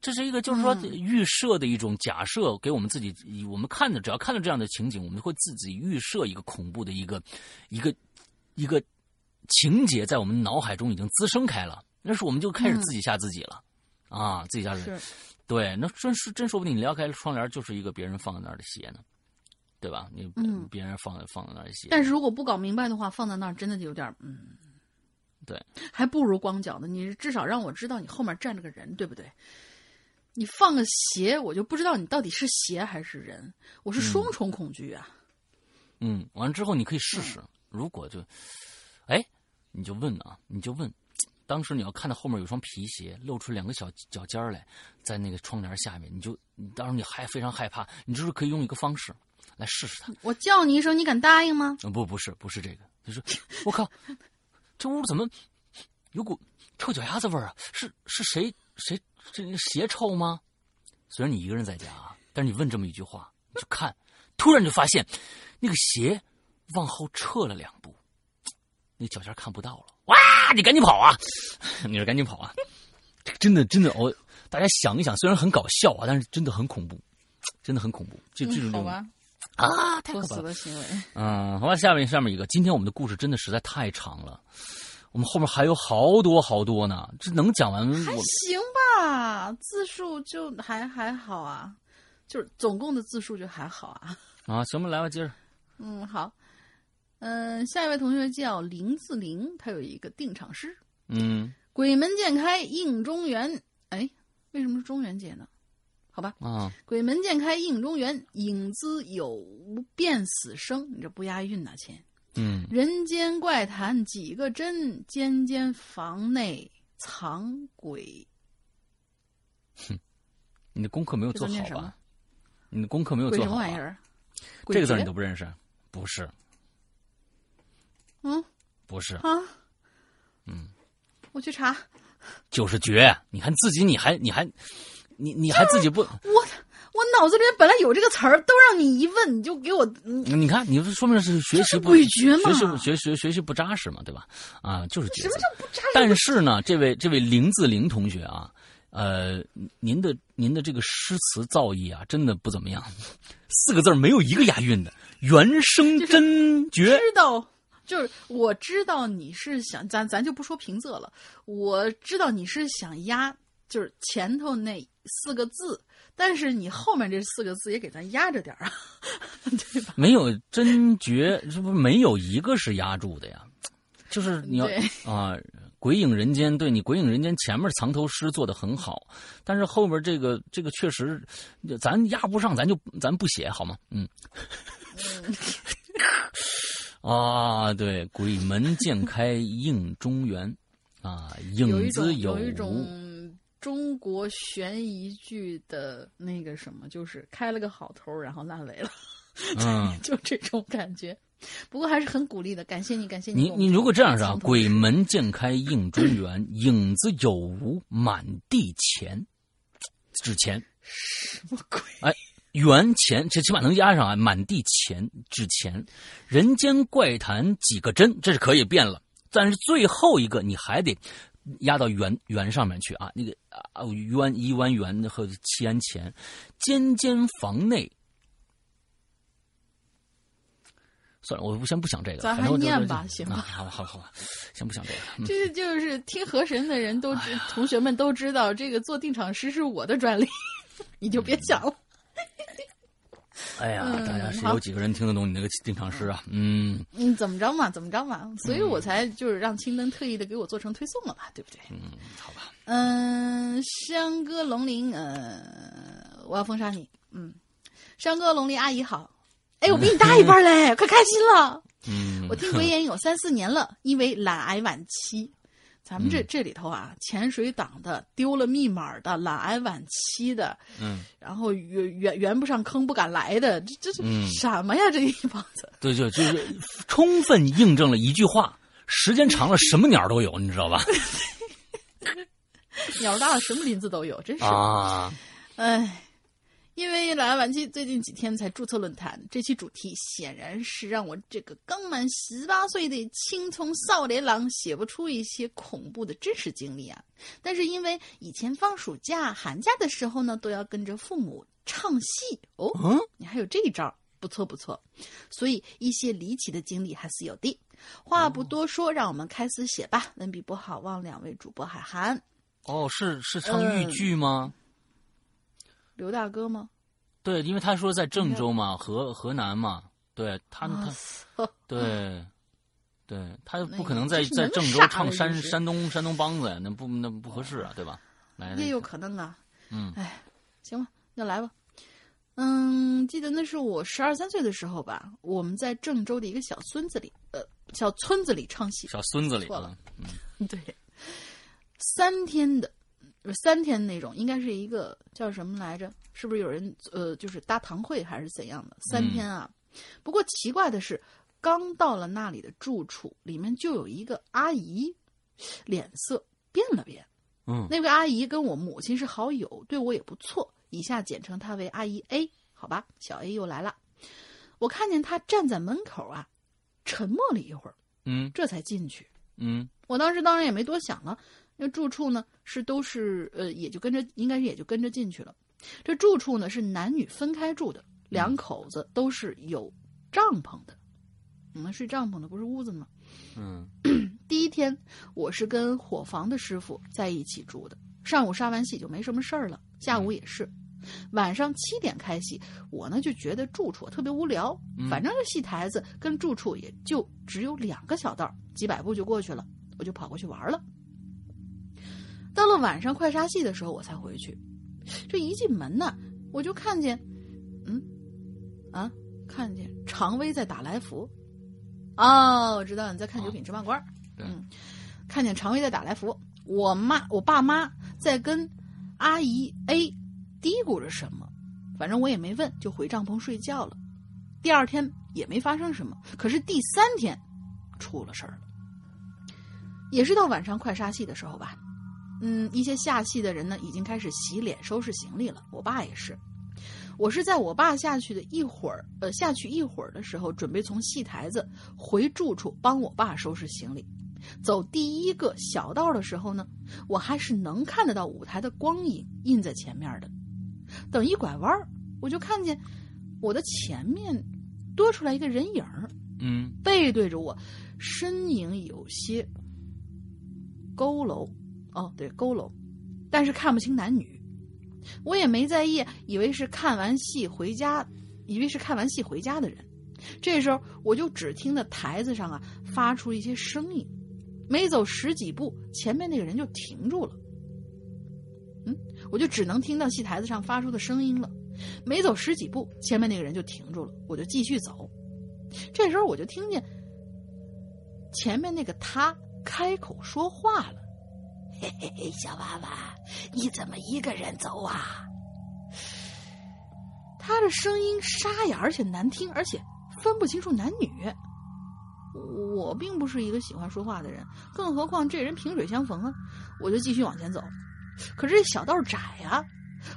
这是一个就是说预设的一种假设，给我们自己我们看的，只要看到这样的情景，我们会自己预设一个恐怖的一个一个一个情节在我们脑海中已经滋生开了。那时候我们就开始自己吓自己了啊，自己吓自己。对，那真是真说不定你撩开窗帘就是一个别人放在那儿的鞋呢。对吧？你嗯，别人放放在那儿写。但是如果不搞明白的话，放在那儿真的有点嗯，对，还不如光脚呢。你至少让我知道你后面站着个人，对不对？你放个鞋，我就不知道你到底是鞋还是人，我是双重恐惧啊。嗯，完了之后你可以试试，如果就，哎，你就问啊，你就问，当时你要看到后面有双皮鞋露出两个小脚尖来，在那个窗帘下面，你就，当时你还非常害怕，你就是可以用一个方式。来试试他。我叫你一声，你敢答应吗？不，不是，不是这个。他说，我靠，这屋怎么有股臭脚丫子味儿啊？是是谁谁这鞋臭吗？虽然你一个人在家啊，但是你问这么一句话，你就看，突然就发现那个鞋往后撤了两步，那脚尖看不到了。哇！你赶紧跑啊！你说赶紧跑啊！这个真的真的，我大家想一想，虽然很搞笑啊，但是真的很恐怖，真的很恐怖。这这种。好吧。啊，太可怕了。行为。嗯，好吧，下面下面一个，今天我们的故事真的实在太长了，我们后面还有好多好多呢，这能讲完？还行吧，字数就还还好啊，就是总共的字数就还好啊。啊，行吧，来吧，接着。嗯，好，嗯、下一位同学叫林自玲，他有一个定场诗：嗯鬼门渐开映中原。哎，为什么是中元节呢？好吧，啊，鬼门渐开映中原，影子有无变死生。你这不押韵呐，亲。嗯人间怪谈几个真，间间房内藏鬼。哼 你的功课没有做好吧？你的功课没有做好吧？什么玩意儿？这个字你都不认识？不是，嗯不是，啊，嗯，我去查。就是绝。你看自己，你还你还你你还自己不？我我脑子里面本来有这个词儿，都让你一问，你就给我嗯你看，你说明是学习不学习学习学习不扎实嘛，对吧？啊，就是什么。叫不扎实？但是呢，这位这位林字林同学啊，呃，您的您的这个诗词造诣啊，真的不怎么样，四个字儿没有一个押韵的，原声真绝。知道，就是我知道你是想咱咱就不说平仄了，我知道你是想压，就是前头那四个字，但是你后面这四个字也给咱压着点儿啊，对吧？没有真绝，这不没有一个是压住的呀，就是你要啊，鬼影人间》对你《鬼影人间》前面藏头诗做的很好，但是后边这个这个确实，咱压不上，咱就咱不写好吗？嗯。啊，对，鬼门渐开映中原，啊，影子有一种中国悬疑剧的那个什么，就是开了个好头，然后烂尾了，嗯，就这种感觉。不过还是很鼓励的，感谢你，感谢你你你如果这样是啊，鬼门渐开映中原，影子有无满地钱，纸钱，什么鬼？哎，元钱，这起码能压上啊，满地钱，纸钱，人间怪谈几个真，这是可以变了，但是最后一个你还得压到元元上面去啊，那个啊元一湾元和七安钱，间间房内。算了，我不先不想这个，咱还念吧行吧啊好吧，好吧，好吧，先不想这个。嗯这就是听河神的人都知，同学们都知道，这个做定场诗是我的专利，你就别想了。哎呀，嗯大家是有几个人听得懂你那个定场诗啊？嗯嗯，怎么着嘛，怎么着嘛，所以我才就是让青灯特意的给我做成推送了嘛，对不对？嗯，好吧，嗯，山歌龙鳞，呃，我要封杀你。嗯，山歌龙鳞阿姨好，哎，我比你大一辈儿嘞，快开心了。嗯，我听鬼言有 三四年了，因为懒癌晚期。咱们这嗯这里头啊，潜水党的、丢了密码的、懒癌晚期的，嗯，然后圆圆圆不上坑不敢来的，这这是嗯什么呀？这一帮子，对，就就是充分印证了一句话：时间长了，什么鸟都有，你知道吧？鸟大了什么林子都有，真是。啊，哎，因为懒癌晚期最近几天才注册论坛，这期主题显然是让我这个刚满十八岁的青葱少年郎写不出一些恐怖的真实经历啊。但是因为以前放暑假、寒假的时候呢，都要跟着父母唱戏哦，嗯，你还有这一招，不错不错。所以一些离奇的经历还是有的。话不多说，让我们开始写吧。文笔不好，望两位主播海涵、哦，是是唱豫剧吗？刘大哥吗？对，因为他说在郑州嘛，河河南嘛，对他啊他对。对他不可能在在郑州唱山山东山东梆子呀，那不那不合适啊，对吧？来，也有可能啊。嗯哎，行吧，那来吧。嗯，记得那是我十二三岁的时候吧，我们在郑州的一个小村子里，呃，小村子里唱戏。小村子里错了嗯，对，三天的，呃三天那种，应该是一个叫什么来着？是不是有人呃，就是搭堂会还是怎样的？三天啊。不过奇怪的是，刚到了那里的住处，里面就有一个阿姨，脸色变了变。嗯那位阿姨跟我母亲是好友，对我也不错，以下简称她为阿姨 A，好吧？小 A 又来了，我看见她站在门口啊，沉默了一会儿，嗯这才进去。嗯我当时当然也没多想了，那住处呢是都是呃，也就跟着，应该是也就跟着进去了。这住处呢是男女分开住的，两口子都是有帐篷的，我们睡帐篷的不是屋子吗？嗯 第一天我是跟伙房的师傅在一起住的，上午杀完戏就没什么事儿了，下午也是，晚上七点开戏，我呢就觉得住处特别无聊，嗯反正这戏台子跟住处也就只有两个小道，几百步就过去了，我就跑过去玩了。到了晚上快杀戏的时候，我才回去。这一进门呢，我就看见，嗯，啊，看见常威在打来福。哦，我知道你在看《九品芝麻官》对嗯，看见常威在打来福，我妈、我爸妈在跟阿姨 A 嘀咕着什么，反正我也没问，就回帐篷睡觉了。第二天也没发生什么，可是第三天出了事儿了，也是到晚上快杀戏的时候吧。嗯，一些下戏的人呢，已经开始洗脸、收拾行李了。我爸也是，我是在我爸下去的一会儿，呃，下去一会儿的时候，准备从戏台子回住处帮我爸收拾行李。走第一个小道的时候呢，我还是能看得到舞台的光影印在前面的。等一拐弯，我就看见我的前面多出来一个人影儿，嗯背对着我，身影有些佝偻，哦，对，佝偻，但是看不清男女。我也没在意，以为是看完戏回家，以为是看完戏回家的人。这时候，我就只听到台子上啊发出一些声音，没走十几步，前面那个人就停住了。嗯，我就只能听到戏台子上发出的声音了。没走十几步，前面那个人就停住了，我就继续走。这时候我就听见前面那个他开口说话了：“嘿嘿嘿，小娃娃，你怎么一个人走啊？”他的声音沙哑，而且难听，而且分不清楚男女。我并不是一个喜欢说话的人，更何况这人萍水相逢啊！我就继续往前走，可是这小道窄呀、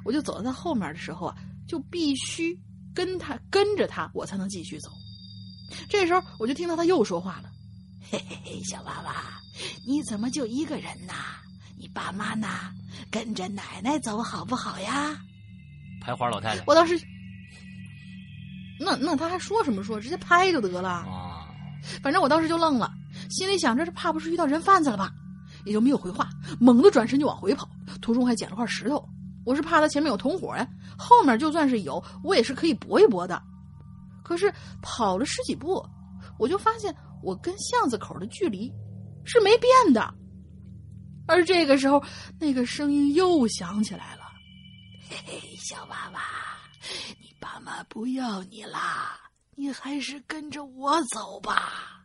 我就走到他后面的时候啊，就必须跟他跟着他，我才能继续走。这时候我就听到他又说话了：“嘿嘿嘿，小娃娃，你怎么就一个人呐？你爸妈呢？跟着奶奶走好不好呀拍花老太太？”我当时，那那他还说什么说？直接拍就得了。啊，反正我当时就愣了，心里想着这怕不是遇到人贩子了吧，也就没有回话，猛地转身就往回跑，途中还捡了块石头。我是怕他前面有同伙呀，后面就算是有，我也是可以搏一搏的。可是跑了十几步，我就发现我跟巷子口的距离是没变的。而这个时候，那个声音又响起来了：“嘿嘿，小娃娃，你爸妈不要你啦，你还是跟着我走吧。”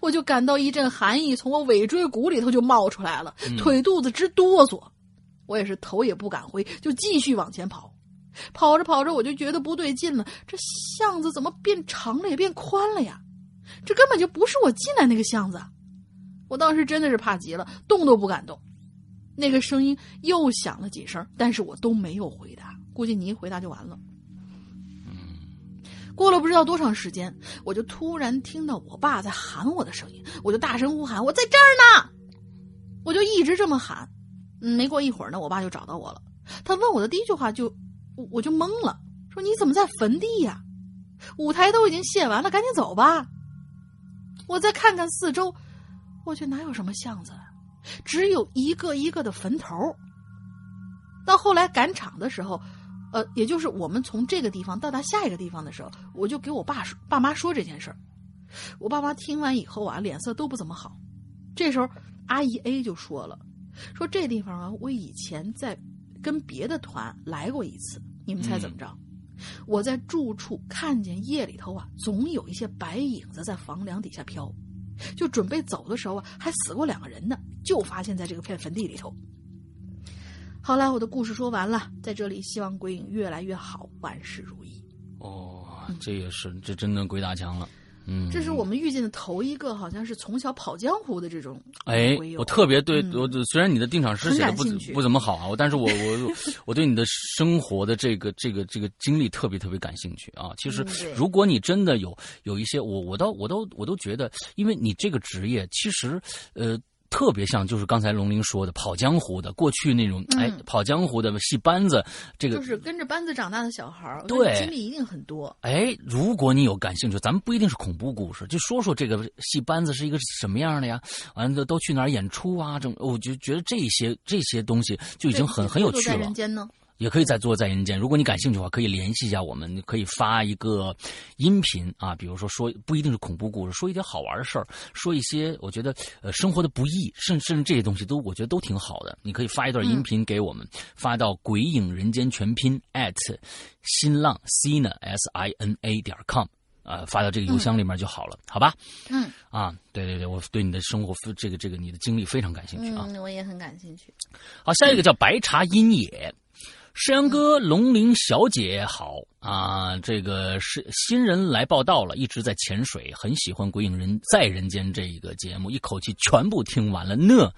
我就感到一阵寒意从我尾椎骨里头就冒出来了，嗯腿肚子直哆嗦。我也是头也不敢回，就继续往前跑。跑着跑着，我就觉得不对劲了，这巷子怎么变长了也变宽了呀？这根本就不是我进来那个巷子。我当时真的是怕极了，动都不敢动。那个声音又响了几声，但是我都没有回答。估计你一回答就完了。过了不知道多长时间，我就突然听到我爸在喊我的声音，我就大声呼喊：“我在这儿呢！”我就一直这么喊。嗯，没过一会儿呢，我爸就找到我了。他问我的第一句话就，我我就懵了，说：“你怎么在坟地呀？舞台都已经卸完了，赶紧走吧。”我再看看四周，我去哪有什么巷子啊，只有一个一个的坟头。到后来赶场的时候，呃，也就是我们从这个地方到达下一个地方的时候，我就给我爸说爸妈说这件事儿。我爸妈听完以后啊，脸色都不怎么好。这时候，阿姨 A 就说了。说这地方啊，我以前在跟别的团来过一次，你们猜怎么着？嗯、我在住处看见夜里头啊，总有一些白影子在房梁底下飘，就准备走的时候啊，还死过两个人呢，就发现在这个片坟地里头。好了，我的故事说完了，在这里希望鬼影越来越好，万事如意。哦，这也是，这真的鬼打墙了。嗯，这是我们遇见的头一个，好像是从小跑江湖的这种。哎，我特别对嗯我虽然你的定场诗写的不不怎么好啊，但是我我 我对你的生活的这个这个这个经历特别特别感兴趣啊。其实，如果你真的有有一些，我我倒我都我都觉得，因为你这个职业其实呃。特别像就是刚才龙玲说的跑江湖的，过去那种哎跑江湖的戏班子，这个就是跟着班子长大的小孩儿，对经历一定很多。哎，如果你有感兴趣，咱们不一定是恐怖故事，就说说这个戏班子是一个什么样的呀？完了都去哪儿演出啊？这我就觉得这些这些东西就已经很很有趣了。人间呢？也可以在做在人间。如果你感兴趣的话，可以联系一下我们，可以发一个音频啊，比如说说不一定是恐怖故事，说一点好玩的事儿，说一些我觉得呃生活的不易，甚甚至这些东西都我觉得都挺好的。你可以发一段音频给我们，发到“鬼影人间”全拼 at 新浪 sina s i n a 点 com 啊，发到这个邮箱里面就好了，好吧？嗯，啊，对对对，我对你的生活这个这个你的经历非常感兴趣啊，我也很感兴趣。好，下一个叫白茶阴野。世阳哥、龙鳞小姐好啊！这个是新人来报道了，一直在潜水，很喜欢《鬼影人在人间》这一个节目，一口气全部听完了呢。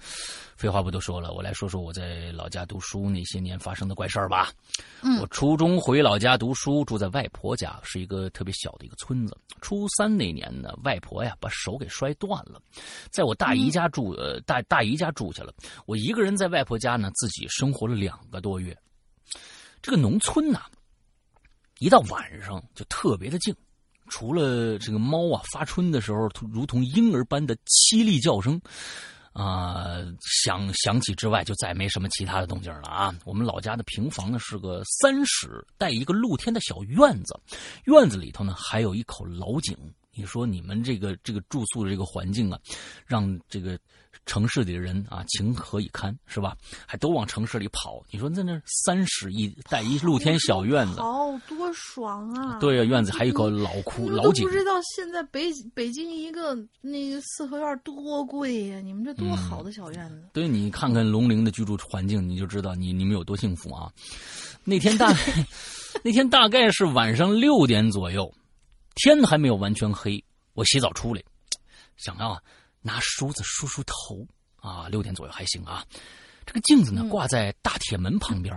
废话不多说了，我来说说我在老家读书那些年发生的怪事儿吧。嗯，我初中回老家读书，住在外婆家，是一个特别小的一个村子。初三那年呢，外婆呀把手给摔断了，在我大姨家住，呃，大大姨家住下了。我一个人在外婆家呢，自己生活了两个多月。这个农村呐，一到晚上就特别的静，除了这个猫啊发春的时候如同婴儿般的凄厉叫声啊响响起之外，就再没什么其他的动静了啊。我们老家的平房呢是个三室带一个露天的小院子，院子里头呢还有一口老井。你说你们这个这个住宿的这个环境啊，让这个。城市里的人啊，情何以堪，是吧？还都往城市里跑。你说在那三室一带一露天小院子，好多爽啊！对呀，院子还有一口老窟老井。不知道现在北北京一个那个四合院多贵呀？你们这多好的小院子。对，你看看龙陵的居住环境，你就知道你你们有多幸福啊！那天大概 那天大概是晚上六点左右，天还没有完全黑，我洗澡出来，想要。拿梳子梳梳头啊，六点左右还行啊。这个镜子呢挂在大铁门旁边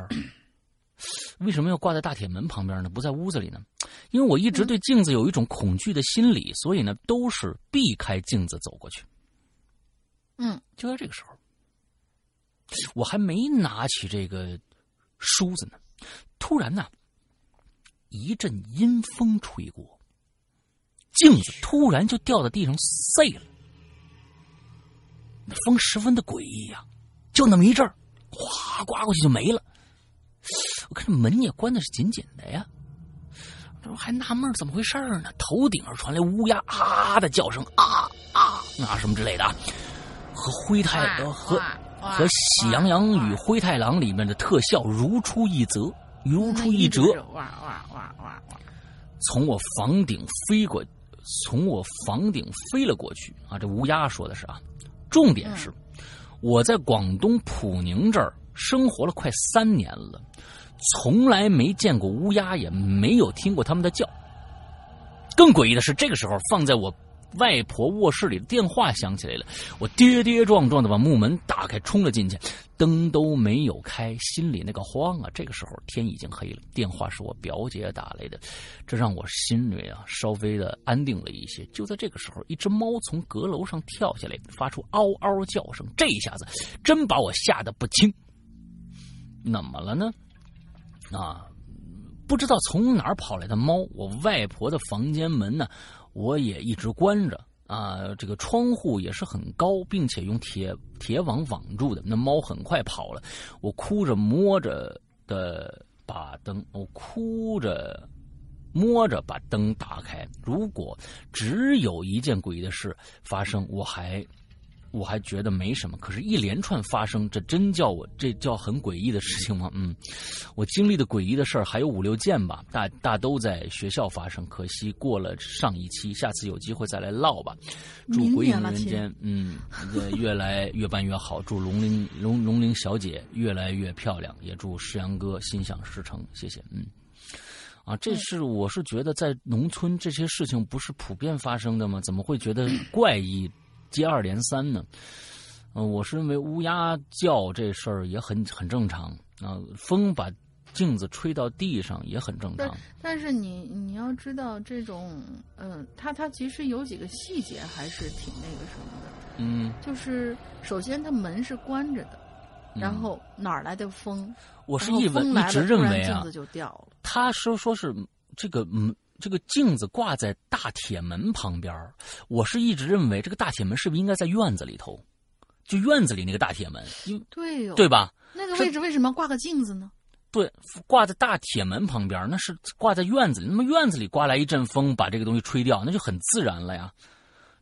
为什么要挂在大铁门旁边呢？不在屋子里呢？因为我一直对镜子有一种恐惧的心理，所以呢都是避开镜子走过去。嗯，就在这个时候，我还没拿起这个梳子呢，突然呢一阵阴风吹过，镜子突然就掉到地上碎了。那风十分的诡异呀，就那么一阵儿，哗刮过去就没了。我看这门也关的是紧紧的呀，我还纳闷怎么回事呢？头顶上传来乌鸦啊的叫声，啊啊啊什么之类的，和灰太和和《喜羊羊与灰太狼》里面的特效如出一辙，如出一辙。哇哇哇哇哇！从我房顶飞过，从我房顶飞了过去啊！这乌鸦说的是啊。重点是，我在广东普宁这儿生活了快三年了，从来没见过乌鸦，也没有听过他们的叫。更诡异的是，这个时候放在我。外婆卧室里的电话响起来了，我跌跌撞撞的把木门打开，冲了进去，灯都没有开，心里那个慌啊！这个时候天已经黑了，电话是我表姐打来的，这让我心里啊稍微的安定了一些。就在这个时候，一只猫从阁楼上跳下来，发出嗷嗷叫声，这一下子真把我吓得不轻。怎么了呢？啊，不知道从哪儿跑来的猫，我外婆的房间门呢？我也一直关着啊，这个窗户也是很高，并且用铁铁网网住的。那猫很快跑了，我哭着摸着的把灯，我哭着摸着把灯打开。如果只有一件诡异的事发生，我还。我还觉得没什么，可是，一连串发生，这真叫我这叫很诡异的事情吗？嗯，我经历的诡异的事儿还有五六件吧，大大都在学校发生。可惜过了上一期，下次有机会再来唠吧。祝鬼影人间，嗯，越来越办越好。祝龙玲龙龙玲小姐越来越漂亮，也祝石阳哥心想事成。谢谢，嗯，啊，这是我是觉得在农村这些事情不是普遍发生的吗？怎么会觉得怪异？接二连三呢，嗯，我是认为乌鸦叫这事儿也很很正常啊，风把镜子吹到地上也很正常。但是你你要知道，这种嗯，它它其实有几个细节还是挺那个什么的。嗯，就是首先它门是关着的，然嗯后哪儿来的风？我是一闻一直认为啊突然镜子，就掉了。他说说是这个嗯。这个镜子挂在大铁门旁边我是一直认为这个大铁门是不是应该在院子里头？就院子里那个大铁门，因对吧？那个位置为什么要挂个镜子呢？对，挂在大铁门旁边，那是挂在院子里。那么院子里刮来一阵风，把这个东西吹掉，那就很自然了呀，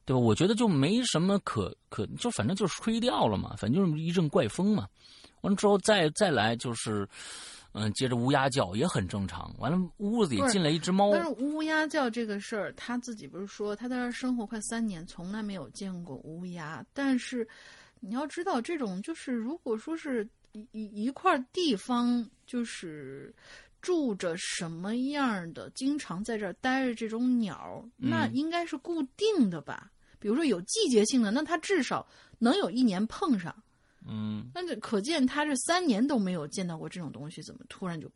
对吧？我觉得就没什么可可，就反正就是吹掉了嘛，反正就是一阵怪风嘛。完了之后再再来就是，嗯，接着乌鸦叫也很正常。完了屋子里进来一只猫，但是乌鸦叫这个事儿，他自己不是说他在这儿生活快三年，从来没有见过乌鸦。但是你要知道，这种就是如果说是一一一块地方，就是住着什么样的，经常在这儿待着这种鸟，那嗯应该是固定的吧？比如说有季节性的，那它至少能有一年碰上。嗯那这可见他这三年都没有见到过这种东西，怎么突然就，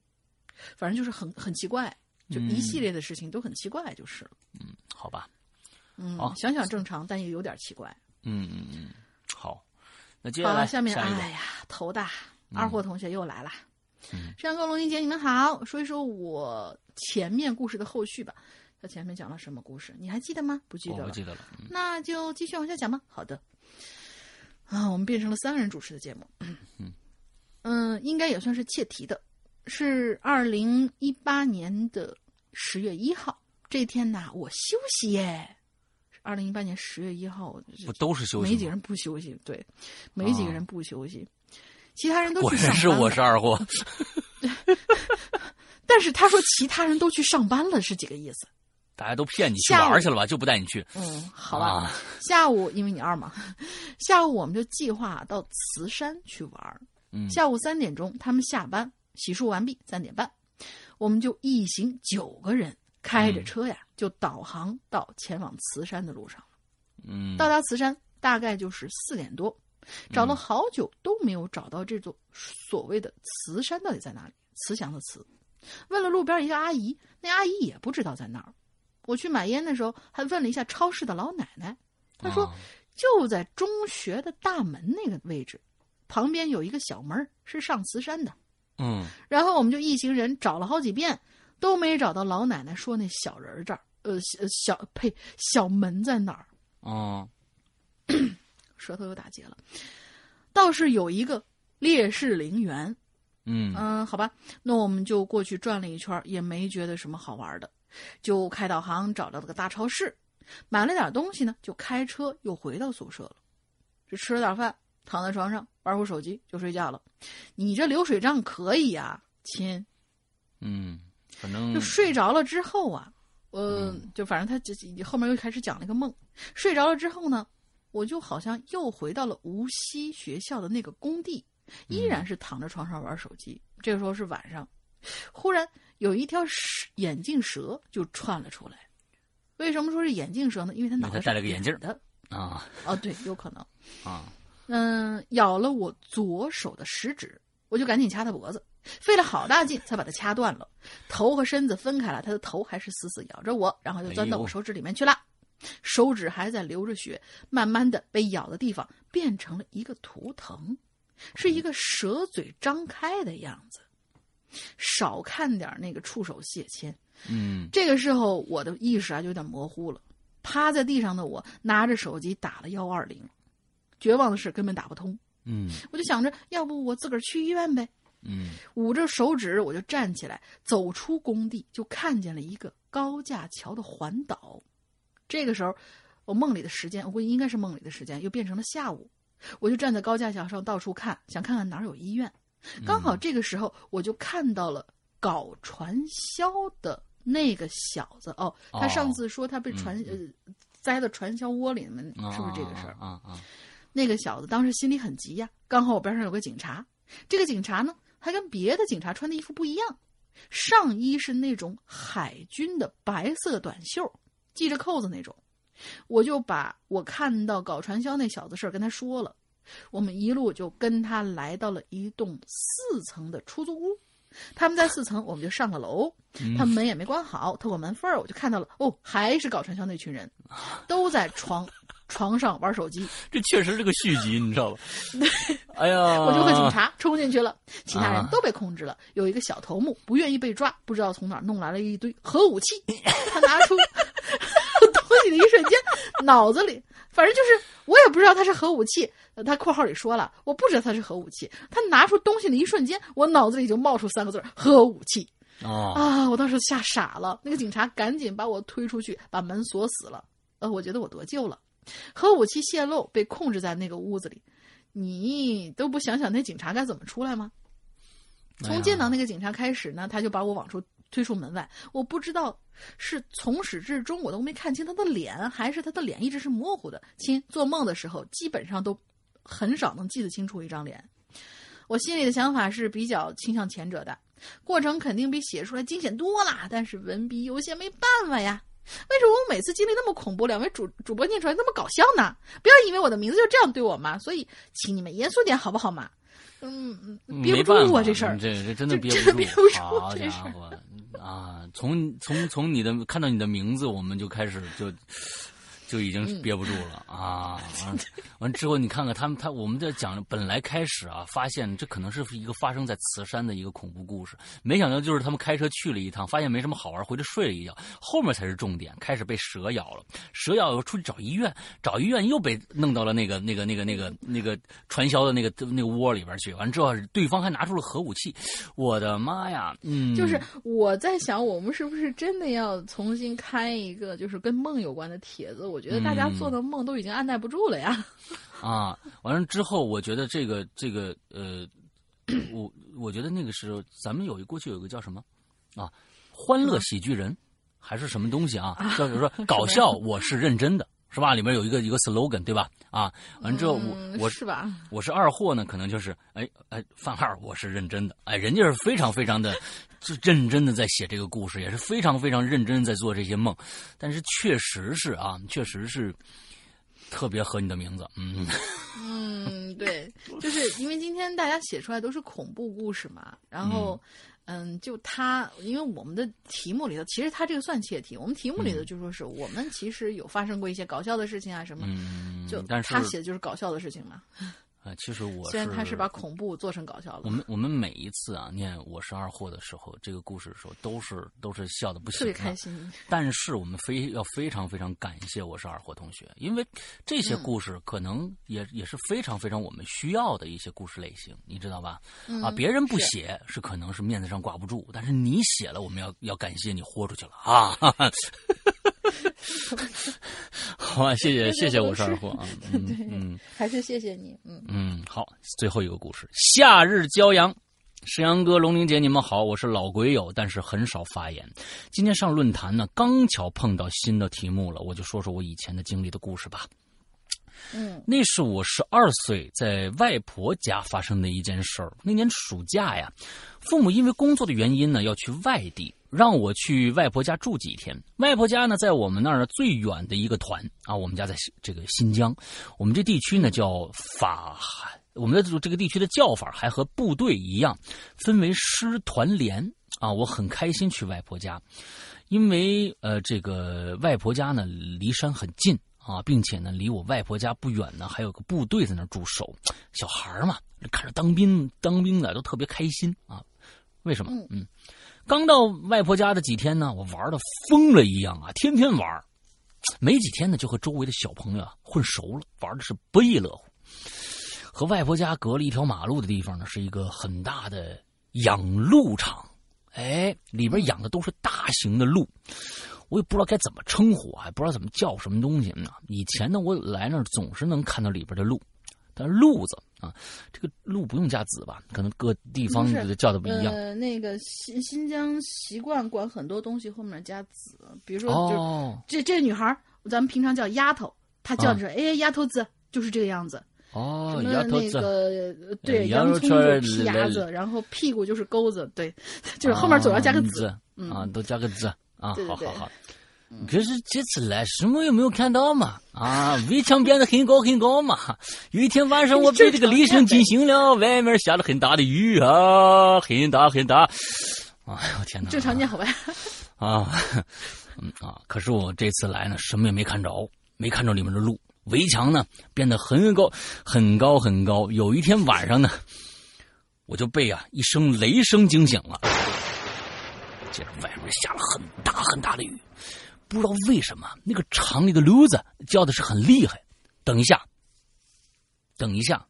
反正就是很很奇怪，就一系列的事情都很奇怪，就是了。嗯好吧，嗯，好想想正常，但也有点奇怪。嗯嗯嗯，好，那接下好，来下面下哎呀，头大，二货同学又来了。嗯山哥、龙英姐，你们好，说一说我前面故事的后续吧。他前面讲了什么故事？你还记得吗？不记得了。我不记得了，嗯那就继续往下讲吧。好的。啊，我们变成了三个人主持的节目。嗯嗯，应该也算是切题的。是二零一八年的十月一号这天呐，我休息耶。二零一八年十月一号，不都是休息？没几个人不休息，对，没几个人不休息，其他人都果去上班了。然是我是二货，但是他说其他人都去上班了，是几个意思？大家都骗你去玩去了吧，就不带你去。嗯，好吧。啊下午因为你二嘛，下午我们就计划到慈山去玩。嗯下午三点钟，他们下班洗漱完毕，三点半，我们就一行九个人开着车呀，就导航到前往慈山的路上了。嗯，到达慈山大概就是四点多，找了好久都没有找到这座所谓的慈山到底在哪里，慈祥的慈。问了路边一个阿姨，那阿姨也不知道在哪儿。我去买烟的时候，还问了一下超市的老奶奶，她说啊就在中学的大门那个位置，旁边有一个小门儿是上慈山的。嗯然后我们就一行人找了好几遍，都没找到老奶奶说那小人儿这儿，呃，小小呸，小门在哪儿？哦 舌头又打结了。倒是有一个烈士陵园，嗯嗯，好吧，那我们就过去转了一圈，也没觉得什么好玩的，就开导航找到了个大超市，买了点东西呢，就开车又回到宿舍了。这吃了点饭，躺在床上玩会儿手机就睡觉了。你这流水账可以啊、亲。嗯，反正就睡着了之后啊，呃，嗯就反正他这后面又开始讲了一个梦。睡着了之后呢，我就好像又回到了无锡学校的那个工地，依然是躺在床上玩手机。这个时候是晚上，忽然有一条蛇眼镜蛇就窜了出来。为什么说是眼镜蛇呢？因为它脑袋戴了个眼镜的。啊哦，对，有可能。啊嗯，咬了我左手的食指，我就赶紧掐他脖子，费了好大劲才把它掐断了，头和身子分开了，他的头还是死死咬着我，然后就钻到我手指里面去了，手指还在流着血，慢慢的被咬的地方变成了一个图腾，是一个蛇嘴张开的样子。少看点那个触手蟹签，嗯这个时候我的意识啊就有点模糊了，趴在地上的我拿着手机打了幺二零，绝望的是根本打不通。嗯我就想着，要不我自个儿去医院呗。嗯捂着手指，我就站起来，走出工地，就看见了一个高架桥的环岛。这个时候，我梦里的时间，我估计应该是梦里的时间，又变成了下午。我就站在高架桥上到处看，想看看哪儿有医院。刚好这个时候，我就看到了搞传销的那个小子。哦，他上次说他被传、嗯呃栽到传销窝里面，啊是不是这个事儿？啊啊那个小子当时心里很急呀，刚好我边上有个警察，这个警察呢还跟别的警察穿的衣服不一样，上衣是那种海军的白色短袖，系着扣子那种。我就把我看到搞传销那小子事儿跟他说了，我们一路就跟他来到了一栋四层的出租屋。他们在四层，我们就上了楼，他们门也没关好，透过门缝儿我就看到了，哦，还是搞传销那群人，都在床床上玩手机。这确实是个续集，你知道吧？哎呀，我就和警察冲进去了，其他人都被控制了。有一个小头目不愿意被抓，不知道从哪弄来了一堆核武器。他拿出东西的一瞬间，脑子里反正就是我也不知道他是核武器。他括号里说了，我不知道他是核武器。他拿出东西的一瞬间，我脑子里就冒出三个字：核武器。哦啊！我当时吓傻了，那个警察赶紧把我推出去，把门锁死了。呃，我觉得我得救了。核武器泄露，被控制在那个屋子里，你都不想想那警察该怎么出来吗？从见到那个警察开始呢，他就把我往出推出门外。我不知道是从始至终我都没看清他的脸，还是他的脸一直是模糊的。亲，做梦的时候基本上都很少能记得清楚一张脸。我心里的想法是比较倾向前者的。过程肯定比写出来惊险多了，但是文笔有些没办法呀。为什么我每次经历那么恐怖，两位主主播念出来那么搞笑呢？不要以为我的名字就这样对我嘛，所以请你们严肃点好不好嘛？嗯，憋不住我这事儿，这这真的憋不住。好家伙啊！从从从你的看到你的名字，我们就开始就。就已经憋不住了 啊！完完之后，你看看他们，他我们在讲，本来开始啊，发现这可能是一个发生在慈山的一个恐怖故事，没想到就是他们开车去了一趟，发现没什么好玩，回去睡了一觉，后面才是重点，开始被蛇咬了，蛇咬又出去找医院，找医院又被弄到了那个那个那个那个那个传销的那个那个窝里边去，完之后对方还拿出了核武器，我的妈呀！嗯，就是我在想，我们是不是真的要重新开一个就是跟梦有关的帖子？我。我觉得大家做的梦都已经按耐不住了呀！啊，完了之后，我觉得这个这个呃，我我觉得那个时候咱们有一过去有一个叫什么啊，欢乐喜剧人还是什么东西啊？叫比如说搞笑，我是认真的，是吧？里面有一个一个 slogan，对吧？啊，完了之后我我是吧？我是二货呢，可能就是哎哎范二我是认真的，哎，人家是非常非常的。是认真的在写这个故事，也是非常非常认真在做这些梦，但是确实是啊，确实是特别合你的名字，嗯。嗯，对，就是因为今天大家写出来都是恐怖故事嘛，然后嗯，就他，因为我们的题目里头，其实他这个算切题，我们题目里头就说是我们其实有发生过一些搞笑的事情啊什么，就他写的就是搞笑的事情嘛。其实我虽然他是把恐怖做成搞笑了。我们我们每一次啊念《我是二货》的时候，这个故事的时候，都是都是笑的不行，特别开心。但是我们非要非常非常感谢我是二货同学，因为这些故事可能也也是非常非常我们需要的一些故事类型，你知道吧？啊，别人不写是可能是面子上挂不住，但是你写了，我们要要感谢你豁出去了啊！好啊，谢谢谢谢我是二货啊，嗯嗯，还是谢谢你，嗯嗯，好，最后一个故事，夏日骄阳，沈阳哥、龙玲姐，你们好，我是老鬼友，但是很少发言。今天上论坛呢，刚巧碰到新的题目了，我就说说我以前的经历的故事吧。嗯，那是我十二岁在外婆家发生的一件事儿。那年暑假呀，父母因为工作的原因呢，要去外地。让我去外婆家住几天。外婆家呢，在我们那儿最远的一个团啊。我们家在这个新疆，我们这地区呢叫法，我们的这个地区的叫法还和部队一样，分为师团连啊。我很开心去外婆家，因为呃，这个外婆家呢离山很近啊，并且呢离我外婆家不远呢，还有个部队在那驻守。小孩嘛，看着当兵当兵的都特别开心啊。为什么？嗯。刚到外婆家的几天呢，我玩的疯了一样啊，天天玩。没几天呢，就和周围的小朋友混熟了，玩的是不亦乐乎。和外婆家隔了一条马路的地方呢，是一个很大的养鹿场。哎，里边养的都是大型的鹿，我也不知道该怎么称呼，还不知道怎么叫什么东西呢。以前呢，我来那儿总是能看到里边的鹿。但是鹿子啊，这个鹿不用加子吧？可能各地方叫的不一样。呃，那个新新疆习惯管很多东西后面加子，比如说，就这这女孩，咱们平常叫丫头，她叫着哎丫头子，就是这个样子。哦，丫头子。那个对，洋葱就屁牙子，然后屁股就是钩子，对，就是后面总要加个子。啊，都加个子啊，好好好。可是这次来什么也没有看到嘛，啊，围墙变得很高很高嘛。有一天晚上我被这个雷声惊醒了，外面下了很大的雨啊，很大很大。哎呦天哪！正常念好吧。啊，嗯啊，可是我这次来呢，什么也没看着，没看着里面的路。围墙呢变得很高很高很高。有一天晚上呢，我就被啊一声雷声惊醒了。接着外面下了很大很大的雨，不知道为什么那个厂里的驴子叫的是很厉害。等一下，等一下，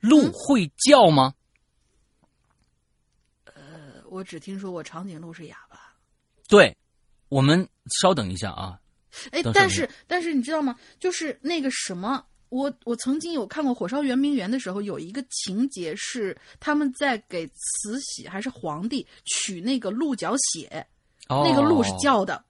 鹿会叫吗？呃，我只听说过长颈鹿是哑巴。对，我们稍等一下啊。哎，但是但是你知道吗？就是那个什么。我我曾经有看过《火烧圆明园》的时候，有一个情节是他们在给慈禧还是皇帝取那个鹿角血，那个鹿是叫的。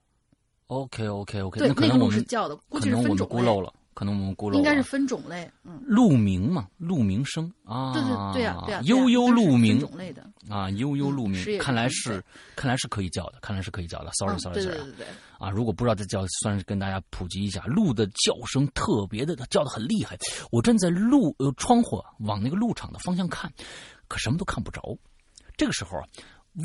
OK OK OK，对，那个鹿是叫的，估计是分种了。可能我们孤陋，应该是分种类，嗯，鹿鸣嘛，鹿鸣声。啊，对对对呀，对呀，悠悠鹿鸣。种类的。啊，悠悠鹿鸣，看来是看来是可以叫的，看来是可以叫的，sorry sorry sorry，对对对，啊，如果不知道这叫，算是跟大家普及一下，鹿的叫声特别的，叫的很厉害。我站在路呃窗户往那个鹿场的方向看，可什么都看不着。这个时候啊，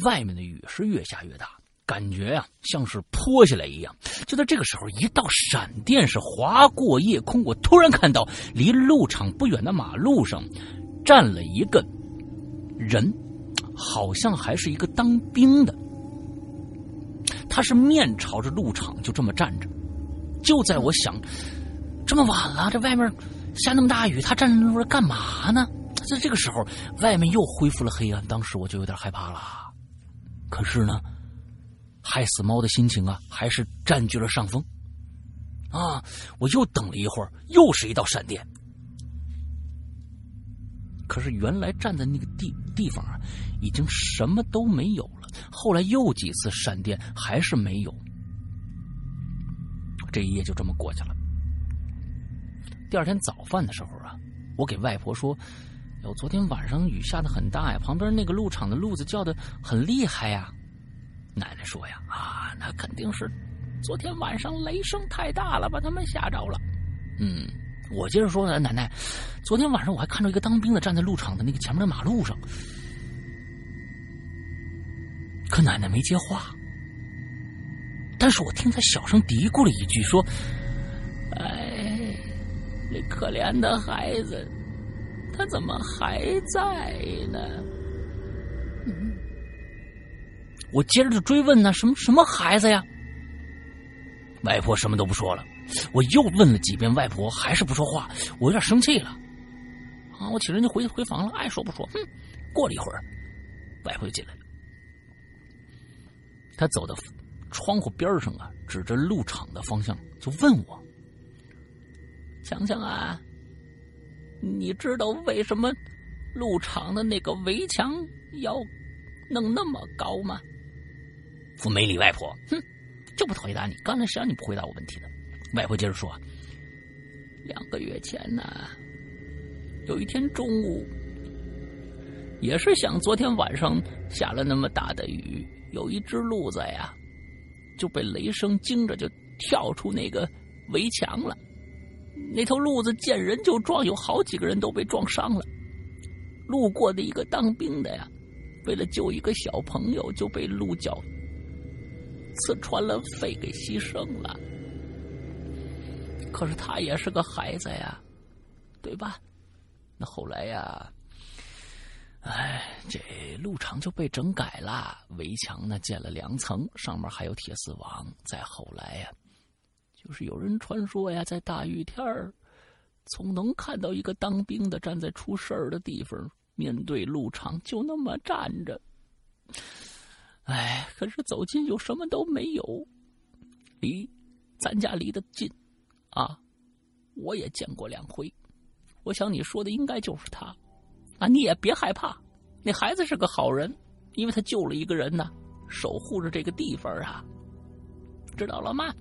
外面的雨是越下越大。感觉呀，像是泼下来一样。就在这个时候，一道闪电是划过夜空。我突然看到，离路场不远的马路上，站了一个人，好像还是一个当兵的。他是面朝着路场，就这么站着。就在我想，这么晚了，这外面下那么大雨，他站在路上干嘛呢？在这个时候，外面又恢复了黑暗。当时我就有点害怕了。可是呢？害死猫的心情啊，还是占据了上风。啊！我又等了一会儿，又是一道闪电。可是原来站在那个地地方啊，已经什么都没有了。后来又几次闪电，还是没有。这一夜就这么过去了。第二天早饭的时候啊，我给外婆说：“哟，昨天晚上雨下的很大呀，旁边那个鹿场的鹿子叫的很厉害呀。”奶奶说：“呀，啊，那肯定是昨天晚上雷声太大了，把他们吓着了。”嗯，我接着说呢：“奶奶，昨天晚上我还看到一个当兵的站在路场的那个前面的马路上。”可奶奶没接话。但是我听他小声嘀咕了一句，说：“哎，那可怜的孩子，他怎么还在呢？”我接着就追问呢，什么什么孩子呀？外婆什么都不说了。我又问了几遍，外婆还是不说话。我有点生气了。啊，我起身就回回房了，爱说不说。哼。过了一会儿，外婆就进来了。他走到窗户边上啊，指着路场的方向就问我：“强强啊，你知道为什么路场的那个围墙要弄那么高吗？”我没理外婆，哼，就不回答你。刚才谁让你不回答我问题的？外婆接着说：“两个月前呢，有一天中午，也是像昨天晚上下了那么大的雨，有一只鹿子呀，就被雷声惊着，就跳出那个围墙了。那头鹿子见人就撞，有好几个人都被撞伤了。路过的一个当兵的呀，为了救一个小朋友，就被鹿角。”刺穿了肺，给牺牲了。可是他也是个孩子呀，对吧？那后来呀，哎，这路场就被整改了，围墙呢建了两层，上面还有铁丝网。再后来呀，就是有人传说呀，在大雨天儿，总能看到一个当兵的站在出事儿的地方，面对路场就那么站着。哎，可是走近又什么都没有，离咱家离得近，啊，我也见过两回。我想你说的应该就是他，啊，你也别害怕，那孩子是个好人，因为他救了一个人呢，守护着这个地方啊，知道了吗？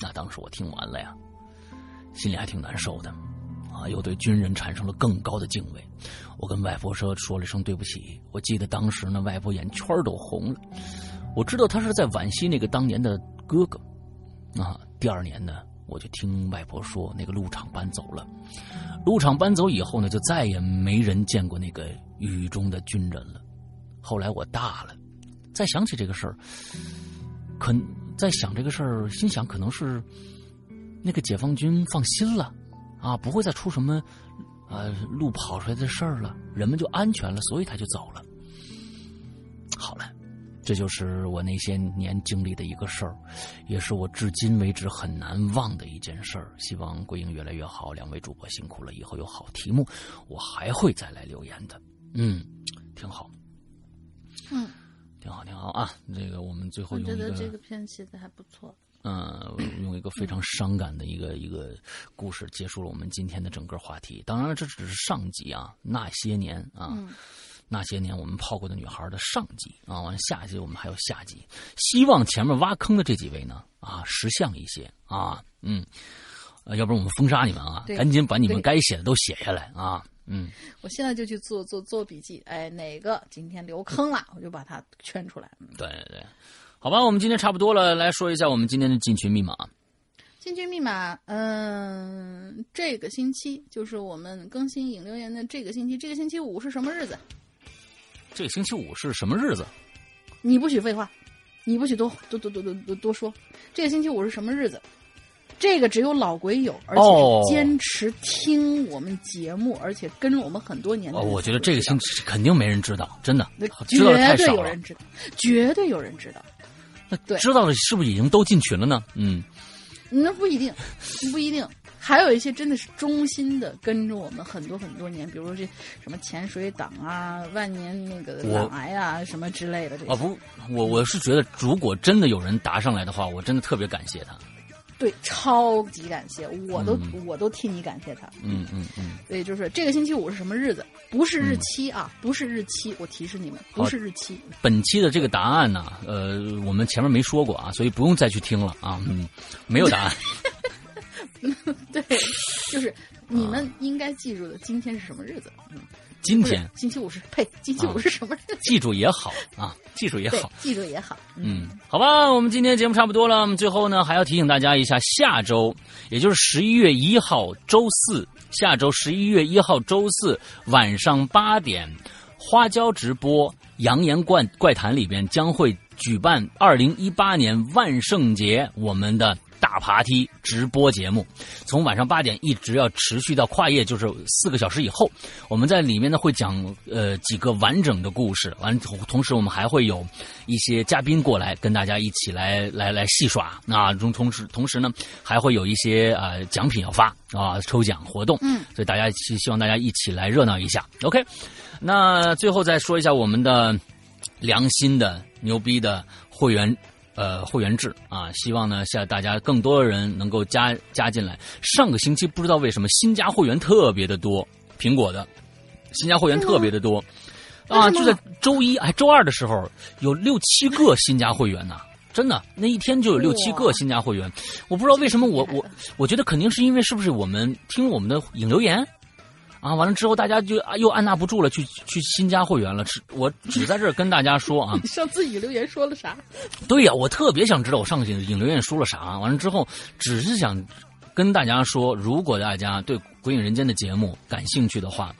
那当时我听完了呀，心里还挺难受的。啊，又对军人产生了更高的敬畏。我跟外婆说说了声对不起。我记得当时呢，外婆眼圈都红了。我知道她是在惋惜那个当年的哥哥。啊，第二年呢，我就听外婆说，那个路场搬走了。路场搬走以后呢，就再也没人见过那个雨中的军人了。后来我大了，再想起这个事儿，可在想这个事儿，心想可能是那个解放军放心了，啊，不会再出什么，呃，路跑出来的事儿了，人们就安全了，所以他就走了。好了，这就是我那些年经历的一个事儿，也是我至今为止很难忘的一件事儿。希望鬼影越来越好，两位主播辛苦了，以后有好题目，我还会再来留言的。嗯，挺好。嗯，挺好，挺好啊！这个我们最后我觉用一个得这个片写的还不错。嗯，用一个非常伤感的一个一个故事结束了我们今天的整个话题。当然了，这只是上集啊，那些年啊，嗯那些年我们泡过的女孩的上集啊，完下集我们还有下集。希望前面挖坑的这几位呢啊，识相一些啊，嗯，呃要不然我们封杀你们啊，赶紧把你们该写的都写下来啊，嗯。我现在就去做做做笔记，哎，哪个今天留坑了，我就把它圈出来。嗯对对，好吧，我们今天差不多了，来说一下我们今天的进群密码。进群密码，嗯，这个星期就是我们更新引流言的这个星期，这个星期五是什么日子？这个星期五是什么日子？你不许废话，你不许多多多多多多多说。这个星期五是什么日子？这个只有老鬼有，而哦且坚持听我们节目，而且跟着我们很多年我觉得这个星期肯定没人知道，真的绝对。有人知道，绝对有人知道。知道的是不是已经都进群了呢？嗯，那不一定，不一定。还有一些真的是忠心的跟着我们很多很多年，比如说这什么潜水党啊、万年那个我懒癌啊什么之类的这些。啊不，我我是觉得，如果真的有人答上来的话，我真的特别感谢他。对，超级感谢，我都、嗯我都替你感谢他。嗯嗯嗯，所以就是这个星期五是什么日子？不是日期啊，不是日期，我提示你们，不是日期。本期的这个答案呢，呃，我们前面没说过啊，所以不用再去听了啊。嗯，没有答案。对，就是你们应该记住的，今天是什么日子？嗯，今天星期五是呸，星期五是 什么日子？记住也好啊，记住也好。，记住也好。嗯，好吧，我们今天节目差不多了。我们最后呢，还要提醒大家一下，下周，也就是十一月一号周四，下周十一月一号周四晚上八点，花椒直播《扬言怪怪谈》里边将会举办二零一八年万圣节我们的。大爬梯直播节目，从晚上八点一直要持续到跨夜，就是四个小时以后。我们在里面呢会讲呃几个完整的故事，完同同时我们还会有一些嘉宾过来跟大家一起来来来戏耍那，同同时同时呢还会有一些呃奖品要发啊抽奖活动，嗯，所以大家希希望大家一起来热闹一下。OK，那最后再说一下我们的良心的牛逼的会员。呃，会员制啊，希望呢，下大家更多的人能够加加进来。上个星期不知道为什么新加会员特别的多，苹果的新加会员特别的多啊，就在周一哎周二的时候有六七个新加会员呢、真的那一天就有六七个新加会员。我不知道为什么我我我觉得肯定是因为是不是我们听我们的引流言。啊，完了之后，大家就啊又按捺不住了，去去新加会员了。只我只在这儿跟大家说啊，你上次引留言说了啥？对呀、我特别想知道我上个影留言说了啥。完了之后，只是想跟大家说，如果大家对《鬼影人间》的节目感兴趣的话，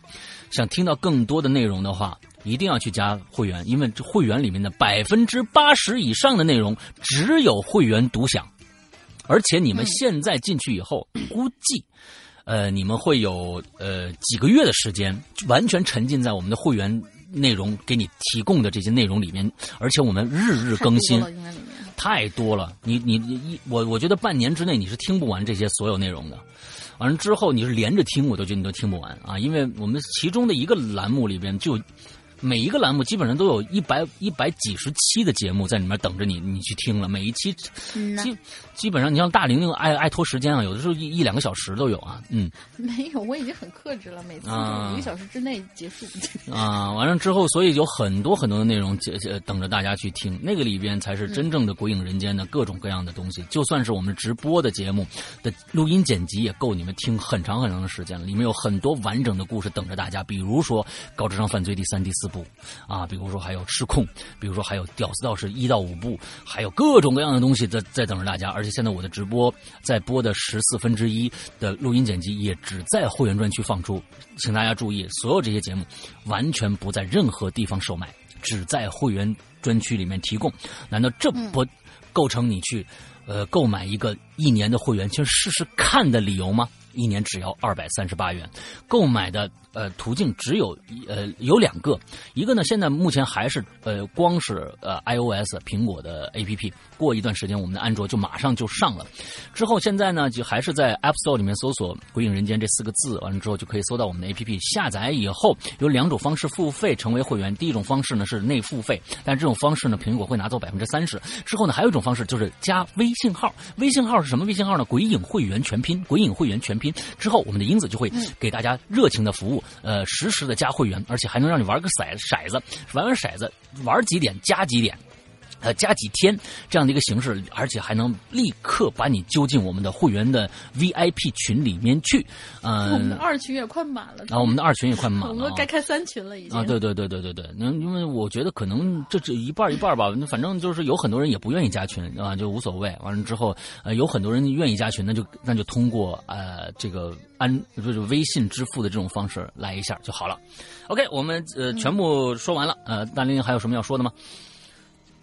想听到更多的内容的话，一定要去加会员，因为这会员里面的百分之八十以上的内容只有会员独享，而且你们嗯现在进去以后，估计。呃，你们会有呃几个月的时间，完全沉浸在我们的会员内容给你提供的这些内容里面，而且我们日日更新。太多，了你你你一我我觉得半年之内你是听不完这些所有内容的，完了之后你是连着听，我都觉得你都听不完。啊，因为我们其中的一个栏目里边就。每一个栏目基本上都有一百一百几十期的节目在里面等着你，你去听了。每一期基基本上，你像大玲玲爱爱拖时间啊，有的时候一一两个小时都有啊。嗯没有，我已经很克制了，每次一个小时之内结束。啊，完了之后，所以有很多很多的内容呃呃等着大家去听，那个里边才是真正的鬼影人间的各种各样的东西。就算是我们直播的节目的录音剪辑，也够你们听很长很长的时间了。里面有很多完整的故事等着大家，比如说《高智商犯罪》第三、第四部啊，比如说还有《失控》，比如说还有《屌丝道士》一到五部，还有各种各样的东西在在等着大家。而且现在我的直播在播的十四分之一的录音剪辑也只在会员专区放出，请大家注意，所有这些节目完全不在任何地方售卖，只在会员专区里面提供。难道这不构成你去？呃，购买一个一年的会员，去试试看的理由吗？一年只要二百三十八元，购买的呃途径只有呃有两个，一个呢现在目前还是呃光是呃 iOS 苹果的 APP，过一段时间我们的安卓就马上就上了，之后现在呢就还是在 App Store 里面搜索“鬼影人间”这四个字，完了之后就可以搜到我们的 APP，下载以后有两种方式付费成为会员，第一种方式呢是内付费，但这种方式呢苹果会拿走百分之三十，之后呢还有一种方式就是加微信号，微信号是什么？微信号呢？鬼影会员全拼，鬼影会员全。拼之后，我们的英子就会给大家热情的服务，呃，实时的加会员，而且还能让你玩个骰骰子，玩玩骰子，玩几点加几点。呃，加几天这样的一个形式，而且还能立刻把你揪进我们的会员的 VIP 群里面去。嗯，我们的二群也快满了。啊，我们的二群也快满了。我们该开三群了，已经。啊，对对对对对对。那因为我觉得可能这这一半一半吧，反正就是有很多人也不愿意加群啊，就无所谓。完了之后，呃，有很多人愿意加群，那就那就通过呃这个安就是微信支付的这种方式来一下就好了。OK，我们呃全部说完了。呃，大林还有什么要说的吗？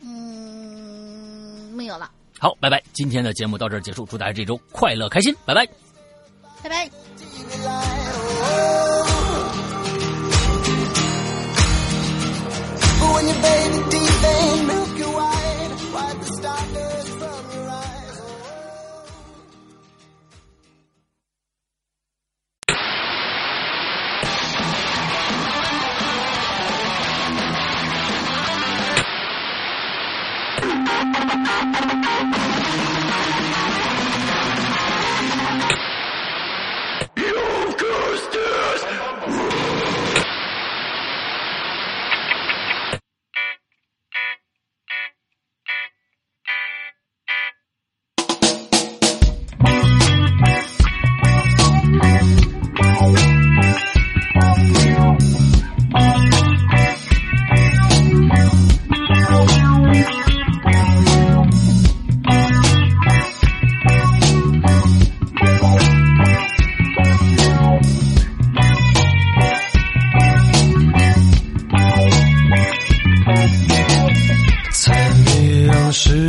嗯，没有了。好，拜拜。今天的节目到这儿结束，祝大家这周快乐开心，拜拜，拜拜。上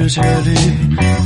青山。